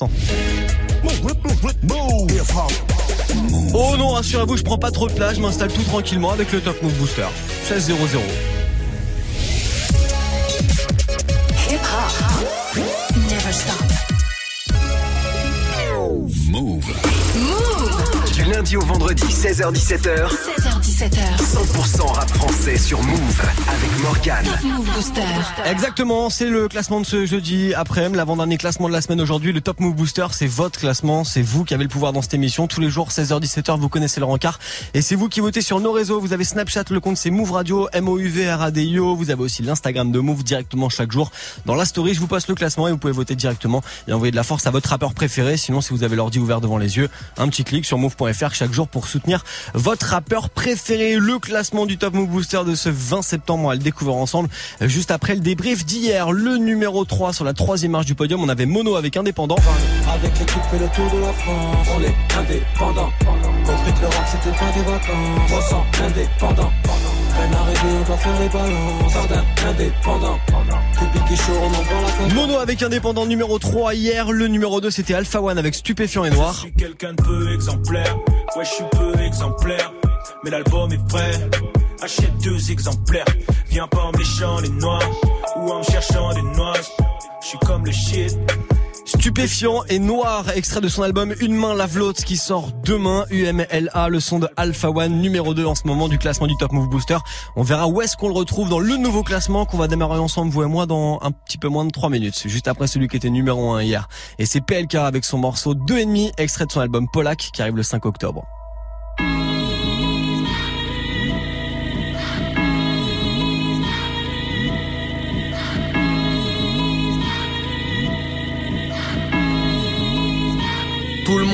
Oh non, rassurez-vous, je prends pas trop de place, je m'installe tout tranquillement avec le Top Move Booster. 16 0 0. Hip hop. Never stop. Move. Move. Du lundi au vendredi, 16h17h, 16h17h. 100% rap français sur Move avec Move Booster. Exactement, c'est le classement de ce jeudi après-midi, l'avant-dernier classement de la semaine aujourd'hui. Le Top Move Booster, c'est votre classement, c'est vous qui avez le pouvoir dans cette émission. Tous les jours, 16h-17h, vous connaissez le rencard. Et c'est vous qui votez sur nos réseaux. Vous avez Snapchat, le compte c'est Move Radio, M-O-U-V-R-A-D-I-O. Vous avez aussi l'Instagram de Move directement chaque jour. Dans la story, je vous passe le classement et vous pouvez voter directement et envoyer de la force à votre rappeur préféré. Sinon, si vous avez l'ordi ouvert devant les yeux, un petit clic sur move.fr chaque jour pour soutenir votre rappeur préféré. Le classement du Top Move Booster de ce 20 septembre, on va le découvrir ensemble. Euh, Juste après le débrief d'hier, le numéro 3 sur la troisième marche du podium, on avait Mono avec Indépendant. Avec l'équipe fait le tour de la France On est indépendant Compris que le rap c'était pas des vacances 300 indépendants Peine arrivée on doit faire les balances Jardin indépendant Public est chaud on envoie la confiance Mono avec Indépendant numéro 3 hier, le numéro 2 c'était Alpha One avec Stupéfiant et Noir. Je suis quelqu'un de peu exemplaire. Ouais, je suis peu exemplaire. L'album est prêt. Achète deux exemplaires. Viens pas en les noirs. Ou en cherchant des noises. Je suis comme le shit. Stupéfiant et Noir, extrait de son album Une main lave l'autre qui sort demain, UMLA, le son de Alpha One, numéro 2 en ce moment du classement du Top Move Booster. On verra où est-ce qu'on le retrouve dans le nouveau classement qu'on va démarrer ensemble, vous et moi, dans un petit peu moins de 3 minutes, juste après celui qui était numéro 1 hier. Et c'est PLK avec son morceau 2,5, extrait de son album Polak, qui arrive le 5 octobre.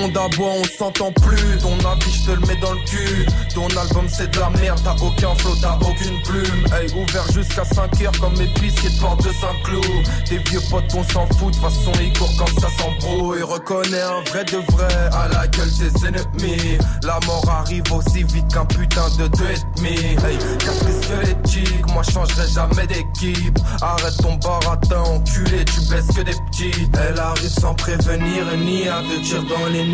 Monde on s'entend plus. Ton avis, je te le mets dans le cul. Ton album, c'est de la merde. T'as aucun flow, t'as aucune plume. Hey, ouvert jusqu'à 5 heures comme épicerie de porte de Saint-Cloud. Des vieux potes, on s'en fout. De façon, ils courent quand ça s'embrouille. Reconnais un vrai de vrai à la gueule des ennemis. La mort arrive aussi vite qu'un putain de deux et demi. Hey, casque squelettique, moi changerai jamais d'équipe. Arrête ton baratin, enculé, tu blesses que des petits. Elle arrive sans prévenir ni à te tirer dans les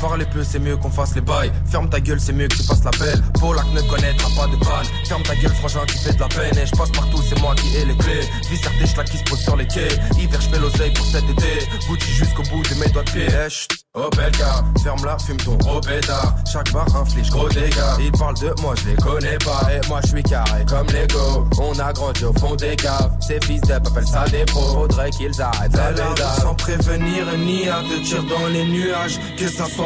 Parlez peu, c'est mieux qu'on fasse les bails. Ferme ta gueule, c'est mieux que tu fasses la belle. Polak ne connaîtra pas de panne. Ferme ta gueule, frangin, tu fais de la peine. Et je passe partout, c'est moi qui ai les clés. Vis des schlacs qui se posent sur les quais. Hiver, je fais l'oseille pour cet été. Gucci jusqu'au bout de mes doigts de pied. Eh, chut. Oh bel gars, ferme-la, fume ton robéda. Chaque bar inflige gros dégâts. Ils parlent de moi, je les connais pas. Et moi, je suis carré comme Lego. On a grandi au fond des caves. Ces fils d'ep appellent ça des pros. Faudrait qu'ils arrêtent la. Sans prévenir ni à te tirer dans les nuages. Que ça soit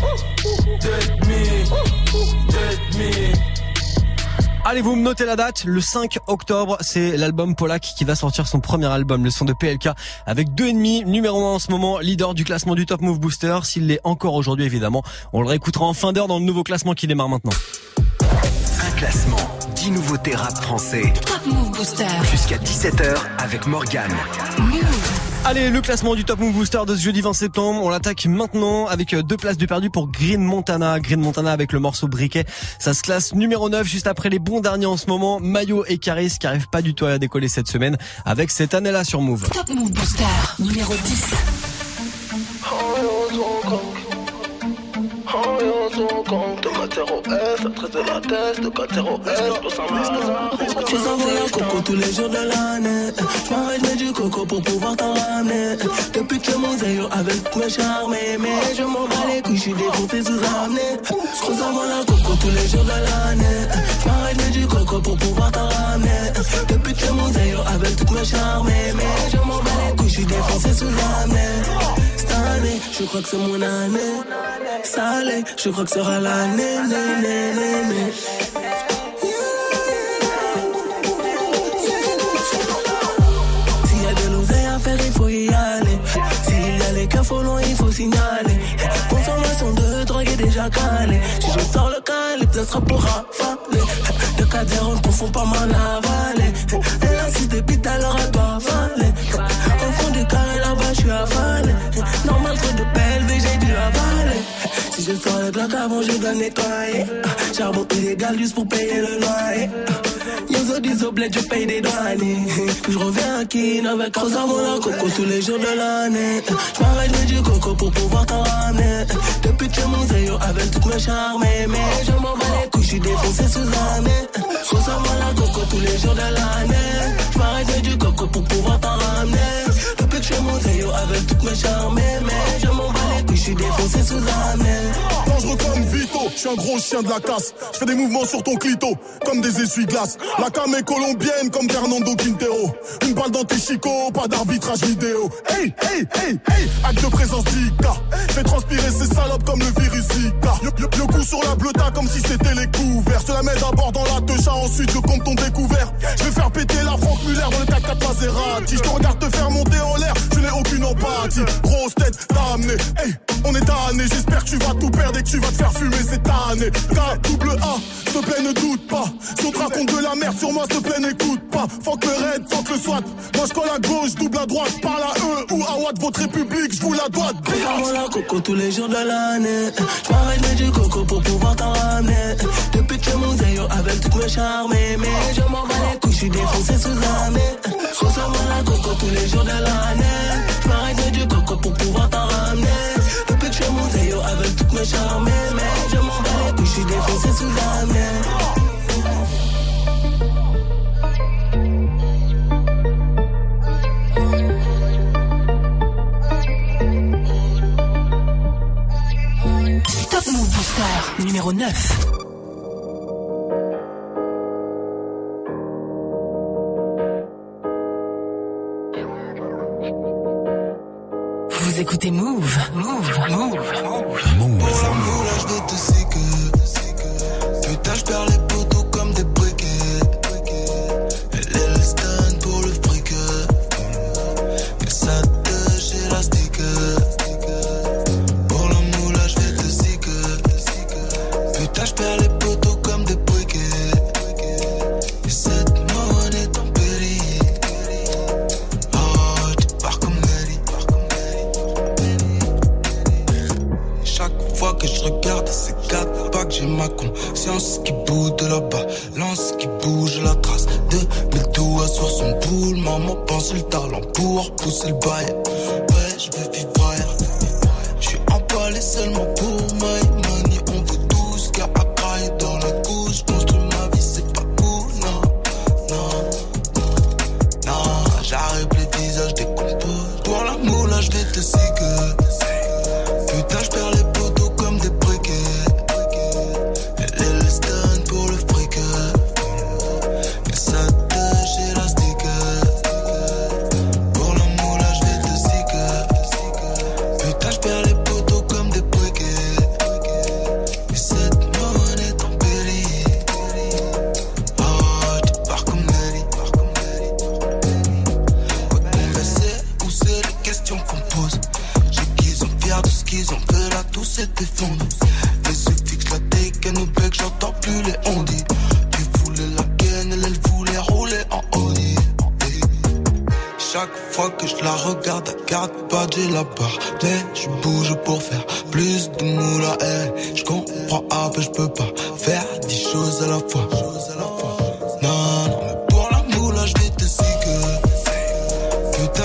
Allez, vous me notez la date. Le 5 octobre, c'est l'album Polak qui va sortir son premier album, le son de PLK, avec deux ennemis, numéro 1 en ce moment, leader du classement du Top Move Booster. S'il l'est encore aujourd'hui, évidemment. On le réécoutera en fin d'heure dans le nouveau classement qui démarre maintenant. Un classement, 10 nouveautés rap français. Top Move Booster. Jusqu'à 17h avec Morgane. Move. Allez, le classement du Top Move Booster de ce jeudi 20 septembre. On l'attaque maintenant avec euh, deux places de perdu pour Green Montana. Green Montana avec le morceau Briquet. Ça se classe numéro 9 juste après les bons derniers en ce moment. Mayo et Caris qui arrivent pas du tout à décoller cette semaine avec cette année-là sur Move. Top Move Booster. Numéro 10. Tu s'envoles la coco tous les jours de l'année. Je m'arrête du coco pour pouvoir t'en ramener. Depuis que mon zéro avec mes charmes, mais je m'en bats les couilles, je suis sous amené. Je s'envoles la coco tous les jours de l'année. Je m'arrête du coco pour pouvoir t'en ramener. Depuis que mon zéro avec toutes mes charmes, mais je m'en bats les couilles, je suis sous amené. Je crois que c'est mon année. Salé, je crois que sera l'année, né, né, né. S'il y a de l'oseille à faire, il faut y aller. S'il y a les loin, il faut signaler. Consommation de drogue est déjà calée. Si je sors le calibre, ça sera pour rafaler. De 4 on ne confond pas m'en avaler. Et là, si des bites, alors elle doit avaler. Au fond du carré, là-bas, je suis avalé. Je sors le bloc avant, je dois nettoyer. Charbon illégal juste pour payer le loyer. Yozo des oblettes, je paye des douaniers. Puis je reviens à Kin avec Rosa la coco tous les jours de l'année. Je m'arrête, du coco pour pouvoir t'en ramener. Depuis que mon zéro avec toutes mes charmes. Mais je m'en bats les couilles, je suis défoncé sous année. Rosa la coco tous les jours de l'année. Je m'arrête, je mets du coco pour pouvoir t'en ramener. Depuis que je mon zéro avec toutes mes charmes. Mais je m'en bats les couilles, je suis défoncé sous année. Dangereux comme Vito, je suis un gros chien de la casse. Je fais des mouvements sur ton clito, comme des essuie-glaces. La cam est colombienne comme Fernando Quintero. Une balle dans tes chicots, pas d'arbitrage vidéo. Hey, hey, hey, hey, acte de présence d'Ika. Fais transpirer ces salopes comme le virus Zika. Le, le- le coup sur la bleuta comme si c'était les couverts. Je la mets d'abord dans la techa, ensuite je compte ton découvert. Je vais faire péter la Franck Muller dans le 4 Maserati. Je te regarde te faire monter en l'air, je n'ai aucune empathie. Grosse tête, t'as amené. Hey, on est tanné, j'espère que tu vas tout perdre et que tu vas te faire fumer cette année. K, double A, s'il te plaît, ne doute pas. Si on te raconte de la merde sur moi, s'il te plaît, n'écoute pas. Fuck le raid, fuck le SWAT. Moi, je colle à gauche, double à droite. Parle à eux ou à Watt, votre république, je vous la dois. La coco tous les jours de l'année. Je m'arrête du coco pour pouvoir t'en ramener. Depuis que mon avec toutes mes Mais je m'en bats les couilles, je suis défoncé sous année. Consomme la coco tous les jours de l'année. Je m'arrête mais du coco pour pouvoir t'en ramener. Depuis que mon zéro avec toutes mes charmes. Mais je m'en bats les couilles, je suis défoncé sous Move Booster numéro 9. Vous écoutez Move, Move, Move, Move. Pour la moula, je vais te séquer.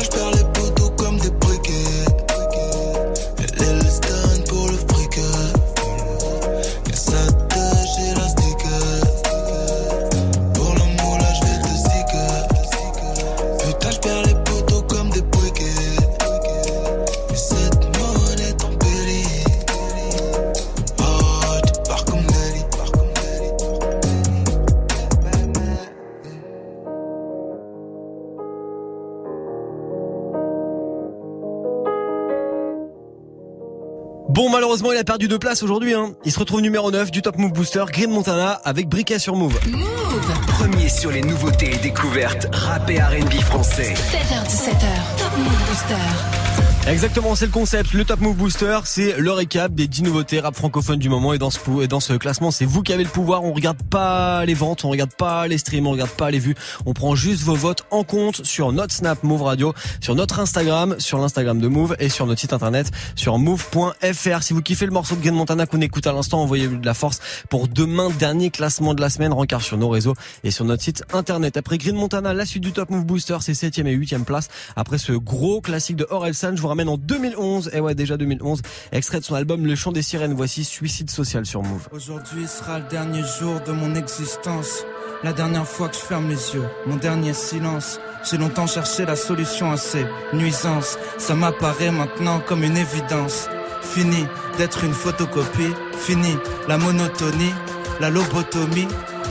Je perds les poteaux comme des malheureusement, il a perdu de place aujourd'hui. Hein. Il se retrouve numéro 9 du Top Move Booster, Green Montana, avec Briquet sur Move. Move Premier sur les nouveautés et découvertes rap et R&B français. 16h17h Top Move Booster Exactement, c'est le concept. Le Top Move Booster, c'est le récap des 10 nouveautés rap francophones du moment. Et dans ce, et dans ce classement, c'est vous qui avez le pouvoir. On regarde pas les ventes, on regarde pas les streams, on regarde pas les vues. On prend juste vos votes en compte sur notre Snap Move Radio, sur notre Instagram, sur l'Instagram de Move et sur notre site internet sur move.fr. Si vous kiffez le morceau de Green Montana qu'on écoute à l'instant, envoyez-lui de la force pour demain, dernier classement de la semaine. Rencard sur nos réseaux et sur notre site internet. Après Green Montana, la suite du Top Move Booster, c'est 7ème et 8ème place. Après ce gros classique de Orelsan, je vous ramène en 2011. Et ouais, déjà 2011. Extrait de son album Le Chant des Sirènes. Voici Suicide Social sur Move. Aujourd'hui sera le dernier jour de mon existence. La dernière fois que je ferme les yeux, mon dernier silence. J'ai longtemps cherché la solution à ces nuisances. Ça m'apparaît maintenant comme une évidence. Fini d'être une photocopie. Fini la monotonie, la lobotomie.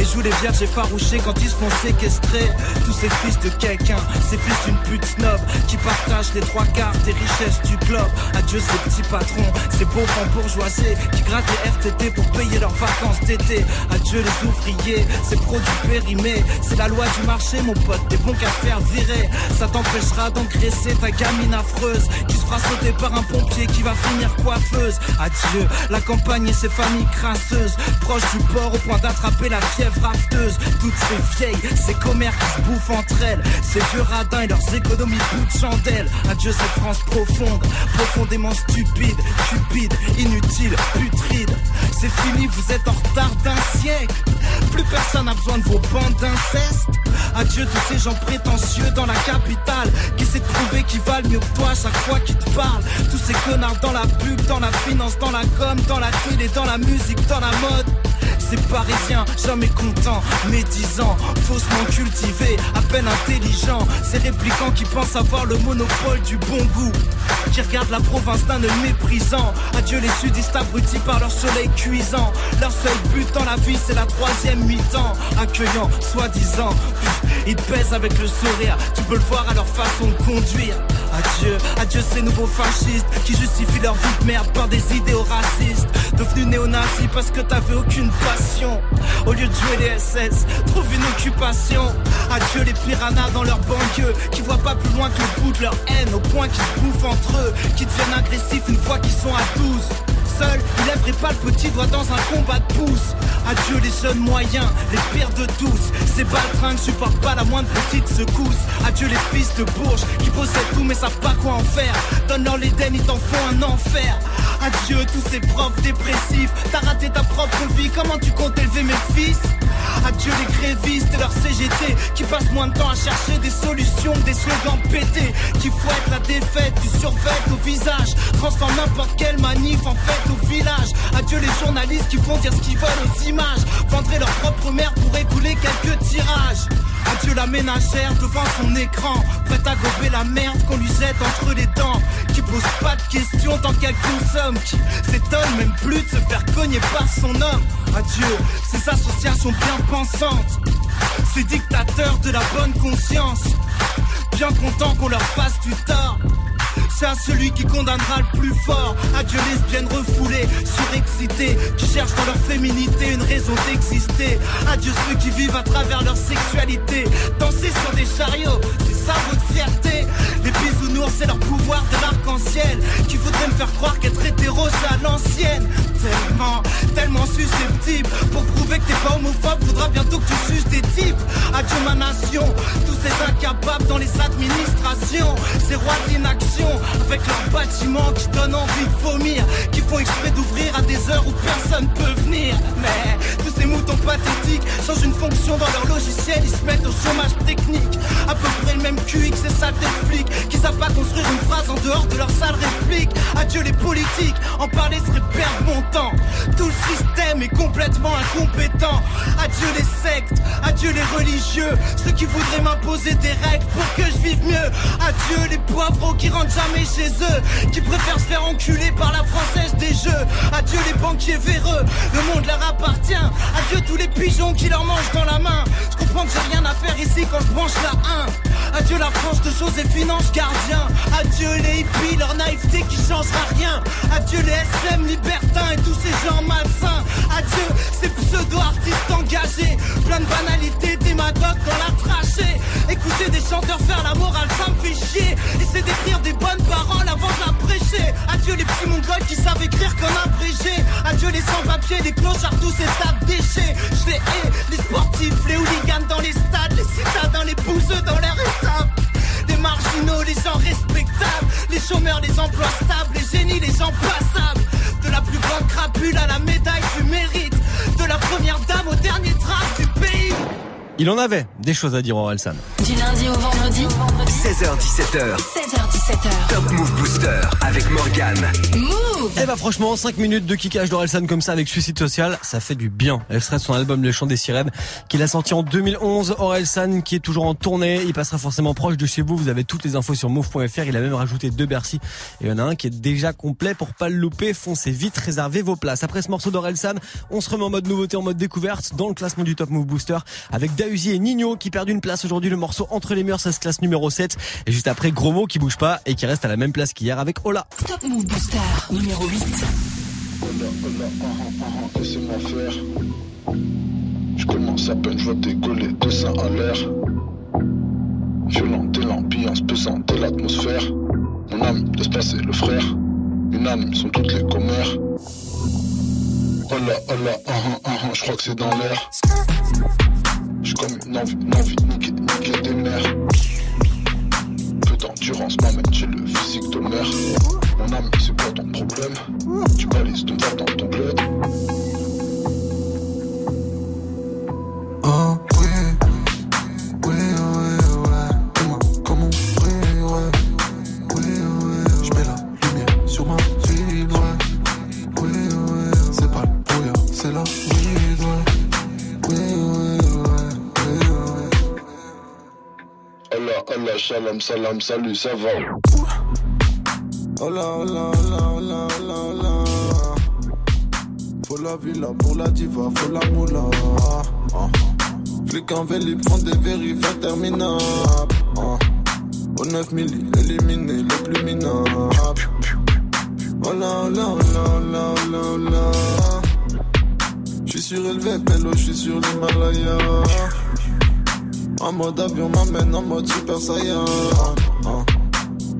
et jouent les vierges effarouchées quand ils se font séquestrer. Tous ces fils de quelqu'un, ces fils d'une pute snob qui partagent les trois quarts des richesses du globe. Adieu ces petits patrons, ces pauvres bourgeoisés qui grattent les RTT pour payer leurs vacances d'été. Adieu les ouvriers, ces produits périmés. C'est la loi du marché, mon pote, des bons qu'à faire. Ça t'empêchera d'engraisser ta gamine affreuse qui se fera sauter par un pompier qui va finir coiffeuse. Adieu la campagne et ses familles crasseuses, proches du port au point d'attraper la fièvre rafteuse. Toutes ces vieilles, ces commères qui se bouffent entre elles, ces vieux radins et leurs économies bout de chandelle. Adieu cette France profonde, profondément stupide, cupide, inutile, putride. C'est fini, vous êtes en retard d'un siècle. Plus personne n'a besoin de vos bandes d'inceste. Adieu tous ces gens prétentieux dans la capitale qui de prouver qu'ils valent mieux que toi chaque fois qu'ils te parlent. Tous ces connards dans la pub, dans la finance, dans la com, dans la télé, dans la musique, dans la mode. Ces parisiens, jamais contents, médisants, faussement cultivés, à peine intelligents. Ces réplicants qui pensent avoir le monopole du bon goût, qui regardent la province d'un œil méprisant. Adieu les sudistes abrutis par leur soleil cuisant. Leur seul but dans la vie, c'est la troisième mi-temps. Accueillant, soi-disant, ils pèsent avec le sourire. Tu peux le voir à leur façon de conduire. Adieu, adieu ces nouveaux fascistes qui justifient leur vie de merde par des idéaux racistes. Devenus néo-nazis parce que t'avais aucune passion. Au lieu de jouer les SS, trouve une occupation. Adieu les piranhas dans leur banlieue qui voient pas plus loin que le bout de leur haine au point qu'ils se bouffent entre eux, qui deviennent agressifs une fois qu'ils sont à 12. Seul, il lèverait pas le petit doigt dans un combat de pouce. Adieu les jeunes moyens, les pires de tous. Ces baltrins ne supportent pas la moindre petite secousse. Adieu les fils de bourges qui possèdent tout mais savent pas quoi en faire. Donne-leur l'Éden, ils t'en font un enfer. Adieu tous ces profs dépressifs. T'as raté ta propre vie, comment tu comptes élever mes fils? Adieu les grévistes et leurs CGT qui passent moins de temps à chercher des solutions que des slogans pétés qui fouettent la défaite du survêt au visage, transforment n'importe quelle manif en fête Adieu les journalistes qui font dire ce qu'ils veulent aux images, vendraient leur propre mère pour écouler quelques tirages. Adieu la ménagère devant son écran, prête à gober la merde qu'on lui jette entre les dents, qui pose pas de questions tant qu'elle consomme, qui s'étonne même plus de se faire cogner par son homme. Adieu ces associations bien pensantes, ces dictateurs de la bonne conscience, bien contents qu'on leur fasse du tort. C'est à celui qui condamnera le plus fort. Adieu lesbiennes refoulées, surexcitées, qui cherchent dans leur féminité une raison d'exister. Adieu ceux qui vivent à travers leur sexualité. Danser sur des chariots, c'est ça votre fierté. Les bisounours, c'est leur pouvoir de l'arc-en-ciel. Qui voudrait me faire croire qu'être hétéro, c'est à l'ancienne. Tellement, tellement susceptible. Pour prouver que t'es pas homophobe, faudra bientôt que tu suces des types. Adieu ma nation, tous ces incapables dans les administrations, ces rois d'inaction, avec leurs bâtiments qui donnent envie de vomir, qui font exprès d'ouvrir à des heures où personne peut venir. Mais tous ces moutons pathétiques changent une fonction dans leur logiciel, ils se mettent au chômage technique. Dehors de leur sale réplique. Adieu les politiques, en parler serait perdre mon temps. Tout le système est complètement incompétent. Adieu les sectes, adieu les religieux, ceux qui voudraient m'imposer des règles pour que je vive mieux. Adieu les poivreaux qui rentrent jamais chez eux, qui préfèrent se faire enculer par la française des jeux. Adieu les banquiers véreux, le monde leur appartient. Adieu tous les pigeons qui leur mangent dans la main. Je comprends que j'ai rien à faire ici quand je branche la 1. Adieu la France de choses et finances gardiens. Adieu les hippies, leur naïveté qui changera rien. Adieu les SM libertins et tous ces gens malsains. Adieu ces pseudo-artistes engagés. Plein de banalités, démagogues dans la trachée. Écouter des chanteurs faire la morale, ça me fait chier. Essayer d'écrire des bonnes paroles avant de la prêcher. Adieu les petits mongols qui savent écrire comme abrégé. Adieu les sans-papiers, les clochards, tous ces tas de déchets. Je les hais, les sportifs, les hooligans dans les stades, les citadins, les bouseux dans l'air étable. Les marginaux, les gens respectables, les chômeurs, les emplois stables, les génies, les gens passables. De la plus grande crapule à la médaille du mérite, de la première dame au dernier trace du pays. Il en avait des choses à dire au San. Du lundi au vendredi 16h17h. 16h17h. Top Move Booster avec Morgan. Move Eh bah franchement, 5 minutes de kickage d'Orelsan comme ça avec Suicide Social, ça fait du bien. Extrait de son album Les Chants des Sirènes qu'il a sorti en 2011. Orelsan qui est toujours en tournée, il passera forcément proche de chez vous. Vous avez toutes les infos sur move.fr. Il a même rajouté deux Bercy et il y en a un qui est déjà complet pour pas le louper. Foncez vite, réservez vos places. Après ce morceau d'Orelsan, on se remet en mode nouveauté, en mode découverte dans le classement du Top Move Booster avec Dausi et Nino qui perdent une place aujourd'hui. Le morceau Entre les murs, ça se classe numéro 7 et juste après Gros Mot qui bouge pas et qui reste à la même place qu'hier avec Ola. Top Move Booster 8. Hola, hola, ah, ah, ah, laissez-moi faire. Je commence à peine, je vois décoller deux seins à l'air. Violente et l'ambiance pesante et l'atmosphère. Mon âme laisse passer le frère. Une âme sont toutes les commères. Hola, hola, ah, ah, ah, ah, je crois que c'est dans l'air. J'ai comme une envie, une envie de niquer, niquer des mères. D'endurance m'amène chez le physique de mère. Mon âme, c'est quoi ton problème? Tu balises me voir dans ton bled. Oh Shalom, salam, salut, ça va. Hola, hola, hola, hola, hola, hola. Faut la villa pour la diva, faut la moula. Ah. Flic en vélib font des vérifs interminables. Ah. Au 9 milli, éliminé le plus minable. Hola, hola, hola, hola, hola, hola. J'suis surélevé, pélo, j'suis sur l'Himalaya. En mode avion m'amène en mode super saiyan. Ah.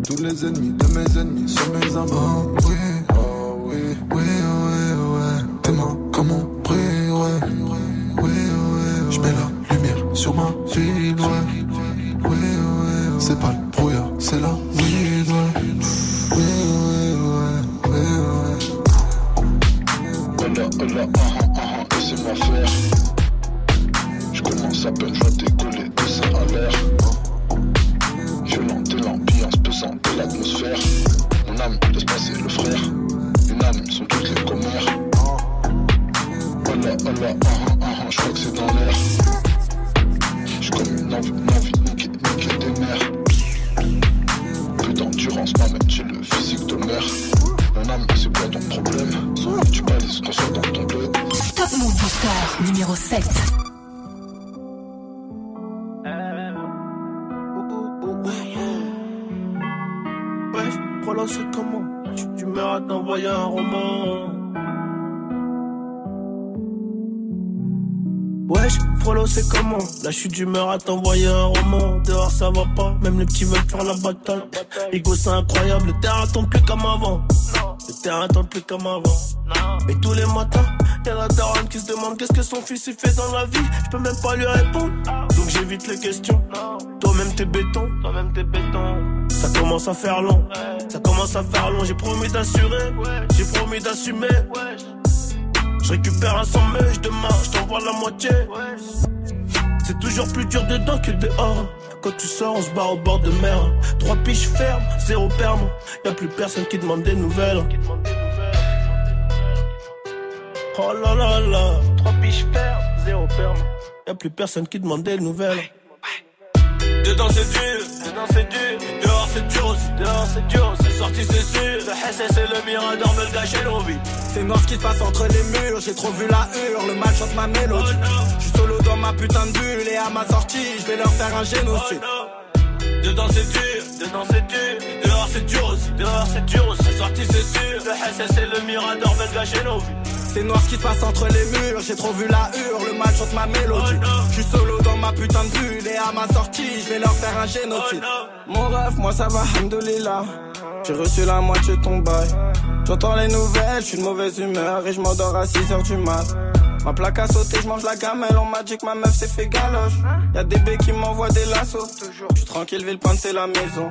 Tous les ennemis de mes ennemis sont mes amants. Oh, oui, oh, oui, oui, oui, ouais. T'es moi comme on brille, ouais. Oui, ouais, je mets la lumière sur ma ville, ouais. Oui, ouais, c'est pas le brouillard, c'est la weed, ouais. Oui, oui, hola, ah, ah, ah, ah, laissez-moi faire. Je commence à peine, je comment La chute d'humeur à t'envoyer un roman Dehors ça va pas, même les petits veulent faire la bataille Ego c'est incroyable, le terrain tombe plus comme avant Le terrain tourne plus comme avant. Et tous les matins, y'a la daronne qui se demande qu'est-ce que son fils il fait dans la vie. Je peux même pas lui répondre, donc j'évite les questions. Toi-même t'es béton, toi-même t'es béton. Ça commence à faire long, ça commence à faire long. J'ai promis d'assurer, j'ai promis d'assumer. Je récupère un sang mèche demain, je t'envoie la moitié. C'est toujours plus dur dedans que dehors. Quand tu sors, on se barre au bord de mer. Trois piches fermes, zéro perme. Y a plus personne qui demande des nouvelles. Oh là là là. Trois piches fermes, zéro perme. Y a plus personne qui demande des nouvelles. Dedans c'est dur, dedans c'est dur. Dehors c'est dur aussi, dehors c'est dur. C'est sorti c'est sûr. Le SS et le Mirador me le gâchaient nos vies. C'est noir ce qui se passe entre les murs, j'ai trop vu la hure, le mal chante ma mélodie. Je suis solo dans ma putain de bulle et à ma sortie, je vais leur faire un génocide. Dedans c'est dur, dedans c'est dur. Dehors c'est dur aussi, dehors c'est dur aussi. C'est sorti c'est sûr. Le SS et le Mirador nos vies. C'est noir ce qui se passe entre les murs, j'ai trop vu la hure, le mal chante ma mélodie. Je suis solo dans ma putain de bulle et à ma sortie, je vais leur faire un génocide. Mon rêve, moi ça va, hamdoulilah. J'ai reçu la moitié de ton bail. J'entends les nouvelles, je suis de mauvaise humeur et je m'endors à 6h du mat. Ma plaque a sauté, je mange la gamelle, on m'a dit que ma meuf s'est fait galoche. Y'a des baies qui m'envoient des lassos. Je suis tranquille, Villepinte c'est la maison.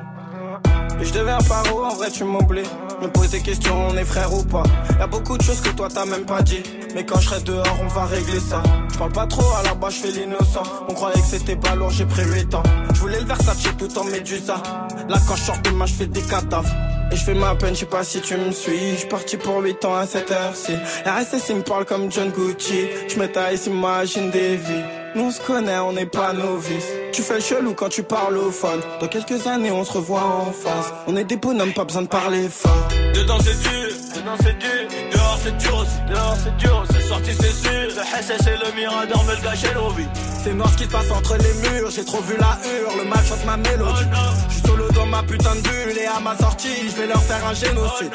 Et je deviens paro, en vrai tu m'oublies. Me pose des questions, on est frère ou pas. Y'a beaucoup de choses que toi t'as même pas dit. Mais quand je serai dehors, on va régler ça. Je parle pas trop, à la base je fais l'innocent. On croyait que c'était pas lourd, j'ai pris 8 ans. Je voulais le Versace tout en médusa. Là quand je sors de ma, je fais des cadavres. Et je fais ma peine, je sais pas si tu me suis. Je parti pour 8 ans à cette heure-ci. RSS il me parle comme John Gucci. Je me taille, s'imagine des vies. Nous on se connaît, on n'est pas novices. Tu fais le chelou quand tu parles au phone. Dans quelques années, on se revoit en face. On est des bonhommes, pas besoin de parler fort. Dedans c'est dur, dedans c'est dur. Dehors c'est dur aussi, dehors c'est dur. C'est sorti c'est sûr. Le SS et le Mirador me le vies. C'est noir ce qui se passe entre les murs, j'ai trop vu la hure, le mal chante ma mélodie. Je suis solo dans ma putain de bulle et à ma sortie, je vais leur faire un génocide.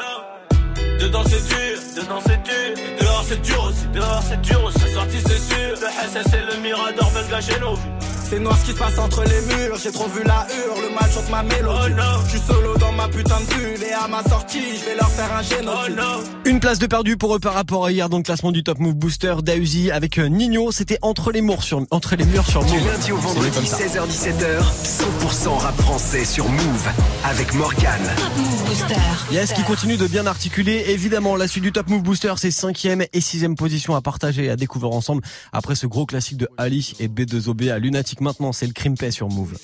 Dedans c'est dur, dedans c'est dur. Dehors c'est dur aussi, dehors c'est dur aussi. C'est sorti c'est sûr. Le SS et le Mirador le gâchaient nos vies. C'est noir ce qui se passe entre les murs, j'ai trop vu la hure, le mal chante ma mélodie. Je suis solo dans ma putain de bulle et à ma sortie, je vais leur faire un génocide. Une place de perdu pour eux par rapport à hier dans le classement du Top Move Booster d'Auzi avec euh, Nino. C'était entre les murs sur entre les murs sur Move. Du lundi au vendredi, comme ça. 16h-17h, 100% rap français sur Move avec Morgane. Yes, qui continue de bien articuler. Évidemment, la suite du Top Move Booster, c'est cinquième et sixième position à partager et à découvrir ensemble après ce gros classique de Ali et B2OB à Lunatic. Maintenant, c'est le crime paix sur Move.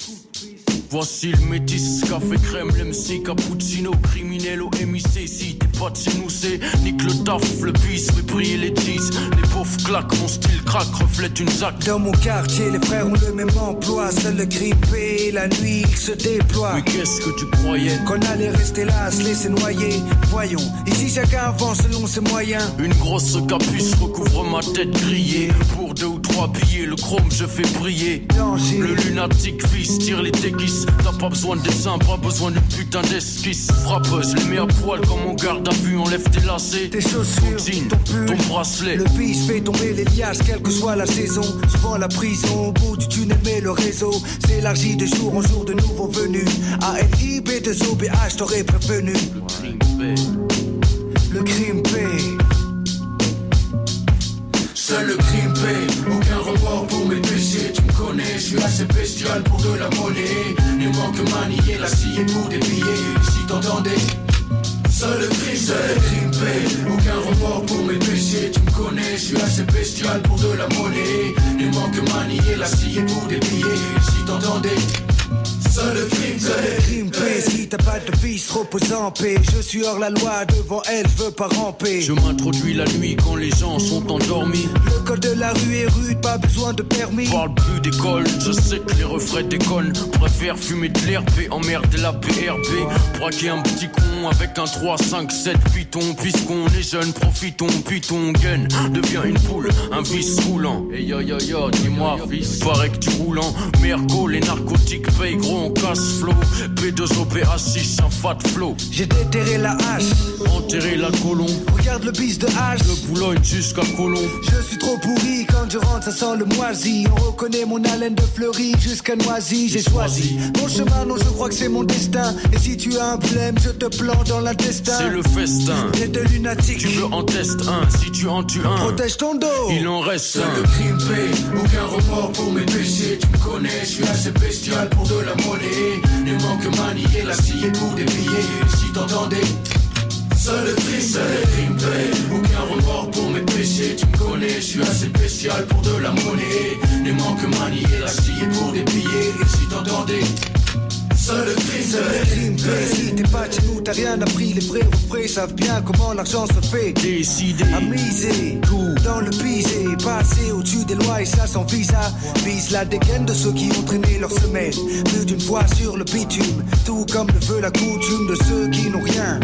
Voici le métis, café crème, l'MC, cappuccino, criminel au MIC. Si t'es pas de chez nous, c'est nique le taf, le bis, mais briller les cheese. Les pauvres claquent, mon style craque, reflète une zac. Dans mon quartier, les frères ont le même emploi. Seul le grippé, la nuit, il se déploie. Mais qu'est-ce que tu croyais? Qu'on allait rester là, se laisser noyer. Voyons, ici chacun avance selon ses moyens. Une grosse capuce recouvre ma tête grillée. Pour le chrome je fais briller. Le lunatique fils tire les déguises. T'as pas besoin de dessin, pas besoin d'une putain d'esquisse. Frappeuse, les mets à poil comme on garde à vue, enlève tes lacets. Tes chaussures, ton jean, ton bracelet. Le bis fait tomber les liasses, quelle que soit la saison. Souvent la prison, au bout du tunnel, mais le réseau s'élargit de jour en jour de nouveaux venus. ALIB de OBH, t'aurais prévenu. Le crime paye. Seul le crime paye, aucun remords pour mes péchés. Tu me connais, je suis assez bestial pour de la monnaie. Il manque manier la scie pour des billets. Si t'entendais, seul le crime, seul le crime aucun remords pour mes péchés. Tu me connais, je suis assez bestial pour de la monnaie. Il manque manier la scie pour des billets. Si t'entendais. Seul le crime, Seul le crime paye. Si t'as pas de vice, repose en paix. Je suis hors la loi, devant elle, je veux pas ramper. Je m'introduis la nuit quand les gens sont endormis. Le col de la rue est rude, pas besoin de permis. Parle plus d'école, je sais que les refrains déconnent. Préfère fumer de l'herbe, emmerder la BRB. Braquer un petit con avec un 3, 5, 7 python. Puisqu'on est jeune, profitons, puis ton gun devient une poule, un vice roulant. Et yo yo yo, dis-moi, fils, paraît que tu roulant. Mergo, les narcotiques payent gros, casse flow. B2OP assis, riche, un fat flow. J'ai déterré la hache. Enterré la colombe. Le bis de hache. Le Boulogne jusqu'à Colombe. Je suis trop pourri quand je rentre, ça sent le moisi. On reconnaît mon haleine de fleurie jusqu'à Noisy. J'ai choisi mon chemin, non, je crois que c'est mon destin. Et si tu as un problème, je te plante dans l'intestin. C'est le festin. T'es de lunatique. Tu veux en test un, si tu en tues un. Protège ton dos. Il en reste Seul un. le crime paye, aucun remords pour mes péchés. Tu me connais, je suis assez bestial pour de la monnaie. Ne manque manier la scie pour des billets. Si t'entendais. Seul le crime, seul le crime aucun remords pour mes péchés. Tu me connais, je suis assez bestial pour de la monnaie. Ne manque manier la scie pour des billets. Si t'entendais. Seul le crime, Seul le crime. Si t'es pas chez nous, t'as rien appris. Les vrais refrains savent bien comment l'argent se fait. Décidé. À miser, tout dans le pisé. Passer au-dessus des lois et ça sans visa. Vise la dégaine de ceux qui ont traîné leur semaine. Plus d'une fois sur le bitume. Tout comme le veut la coutume de ceux qui n'ont rien.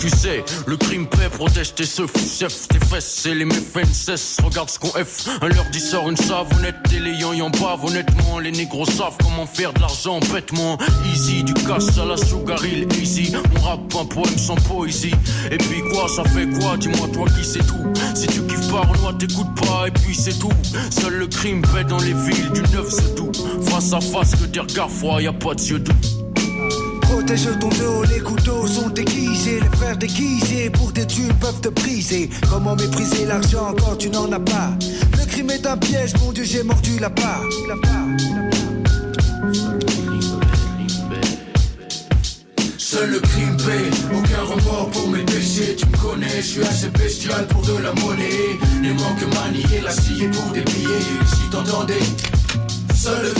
Tu sais, le crime paix protège tes seufs, chef, tes fesses et les méfaits cessent. Regarde ce qu'on F, un leur dit sort une savonnette et les yan bavent. Honnêtement, les négros savent comment faire de l'argent bêtement. Easy, du cash à la sugar easy. Mon rap, un poème sans poésie. Et puis quoi, ça fait quoi? Dis-moi toi qui sais tout. Si tu kiffes pas, Renoir, t'écoutes pas, et puis c'est tout. Seul le crime paix dans les villes du 9 c'est tout. Face à face, que des regards froids, y a pas de yeux doux. Protège ton dos, les couteaux sont déguisés, les frères déguisés pour tes tubes peuvent te briser. Comment mépriser l'argent quand tu n'en as pas? Le crime est un piège, mon Dieu, j'ai mordu la part. Seul le crime paye, aucun remords pour mes péchés. Tu me connais, je suis assez bestial pour de la monnaie. Ne manque manier la scie pour des billets. Si t'entendais. Seul le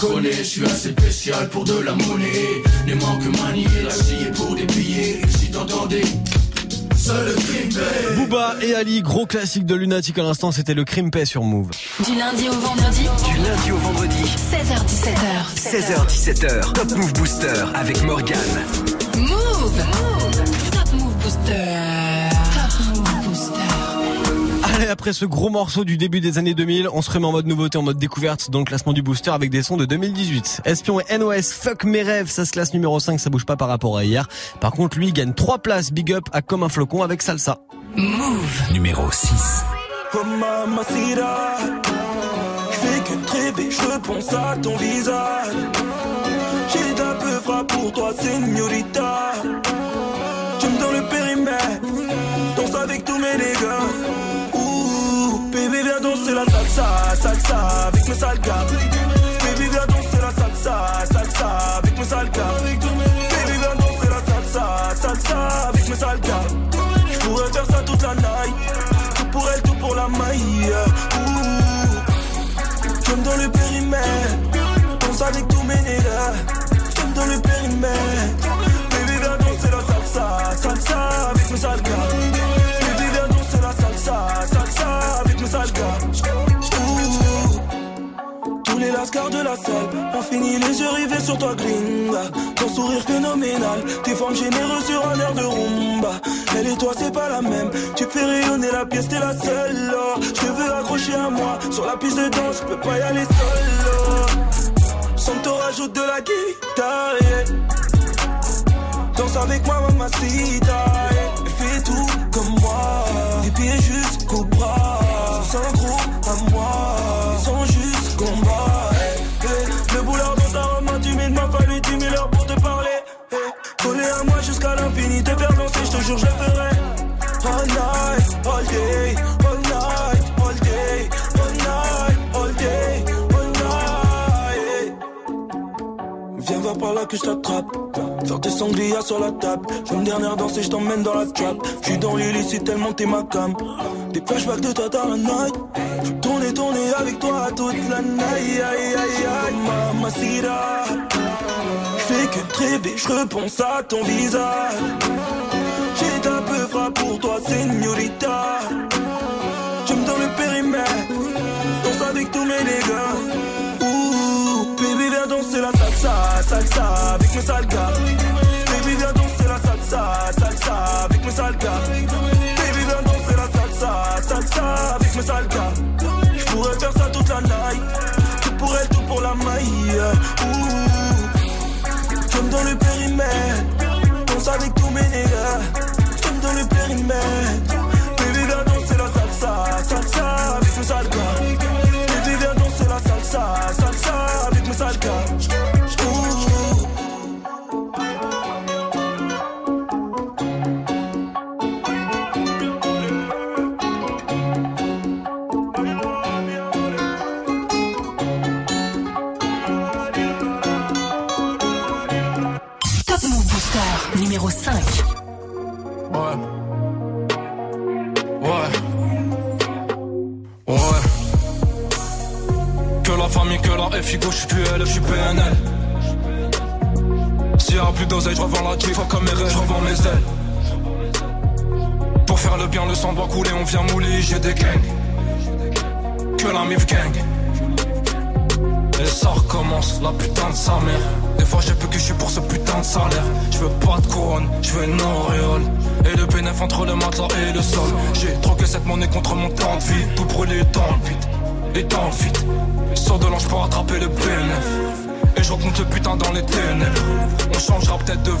connais, je suis assez spécial pour de la monnaie. Ne manque manier la scie pour des billets. Si t'entendais. Seul le crime paye. Booba et Ali, gros classique de Lunatic à l'instant, c'était le crime paix sur Move. Du lundi au vendredi, Du lundi au vendredi, 16h17h. 16h17h, Top Move Booster avec Morgan. Move après ce gros morceau du début des années 2000, on se remet en mode nouveauté, en mode découverte dans le classement du booster avec des sons de 2018. Espion et NOS, fuck mes rêves, ça se classe numéro 5, ça bouge pas par rapport à hier. Par contre, lui, il gagne 3 places, big up à comme un flocon avec salsa. Move. Numéro 6. Oh mamacita Je fais que te rêver, je repense à ton visage J'ai d'un peu frappe pour toi, señorita Tu me donnes le périmètre Danse avec tous mes dégâts bébé viens danser la salsa, salsa avec mes sales gars Baby viens danser la salsa, salsa avec mes sales gars Baby viens danser la salsa, salsa avec mes sales gars Je faire ça toute la night. Tout pour elle, tout pour la maille. J'aime dans le périmètre. Danse avec tous mes nègres. J'aime dans le périmètre Lascars de la salle ont fini les yeux rivés sur toi, gringa. Ton sourire phénoménal, tes formes généreuses sur un air de rumba. Elle et toi, c'est pas la même. Tu fais rayonner la pièce, t'es la seule. oh. Je te veux accrocher à moi. Sur la piste de danse, je peux pas y aller seul. oh. Santo rajoute de la guitare. yeah. Danse avec moi, mamacita. yeah. Fais tout comme moi. Des pieds jusqu'au bras. Sans gros à moi. Ils danser, je ferai. All night, all day, all night, all day, all night, all day, all night. Viens voir par là que je t'attrape. Faire tes sangria sur la table. Je une dernière danse et je t'emmène dans la trap. Je suis dans l'illicite tellement t'es ma cam. Des flashbacks de toi dans la night. Je tourner, tourner avec toi toute la night. Aïe, aïe, aïe, mamacita. Fais que rêver, je repense à ton visage. Pour toi, señorita. J'aime dans le périmètre, danse avec tous mes dégâts. Ouh, baby, viens danser la salsa, salsa avec mes sales gars. Baby, viens danser la salsa, salsa avec mes sales gars. Baby, viens danser la salsa, salsa avec mes sales gars. J'pourrais faire ça toute la night, tout pour elle, tout pour la maille. Ouh, j'aime dans le périmètre, danse avec tous mes nègres. Dans le périmètre, baby, viens danser la salsa, salsa avec mes sales gars. Baby, viens danser la salsa, salsa avec mes sales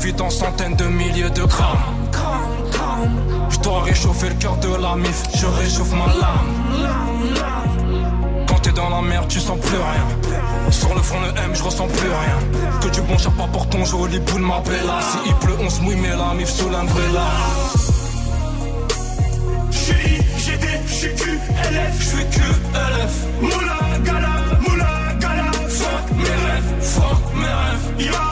changera peut-être de vie dans centaines de milliers de grammes. Je dois réchauffer le cœur de la mif, je réchauffe ma lame. Quand t'es dans la merde, tu sens plus rien. Sur le front, le M, je ressens plus rien. Que du bon pas pour ton joli boule, ma bella. Si il pleut, on se mouille, mais la mif sous l'umbrella. J'suis IGD, j'suis QLF, j'suis QLF. Moula, gala, moula, gala. Fuck mes rêves, fuck mes rêves.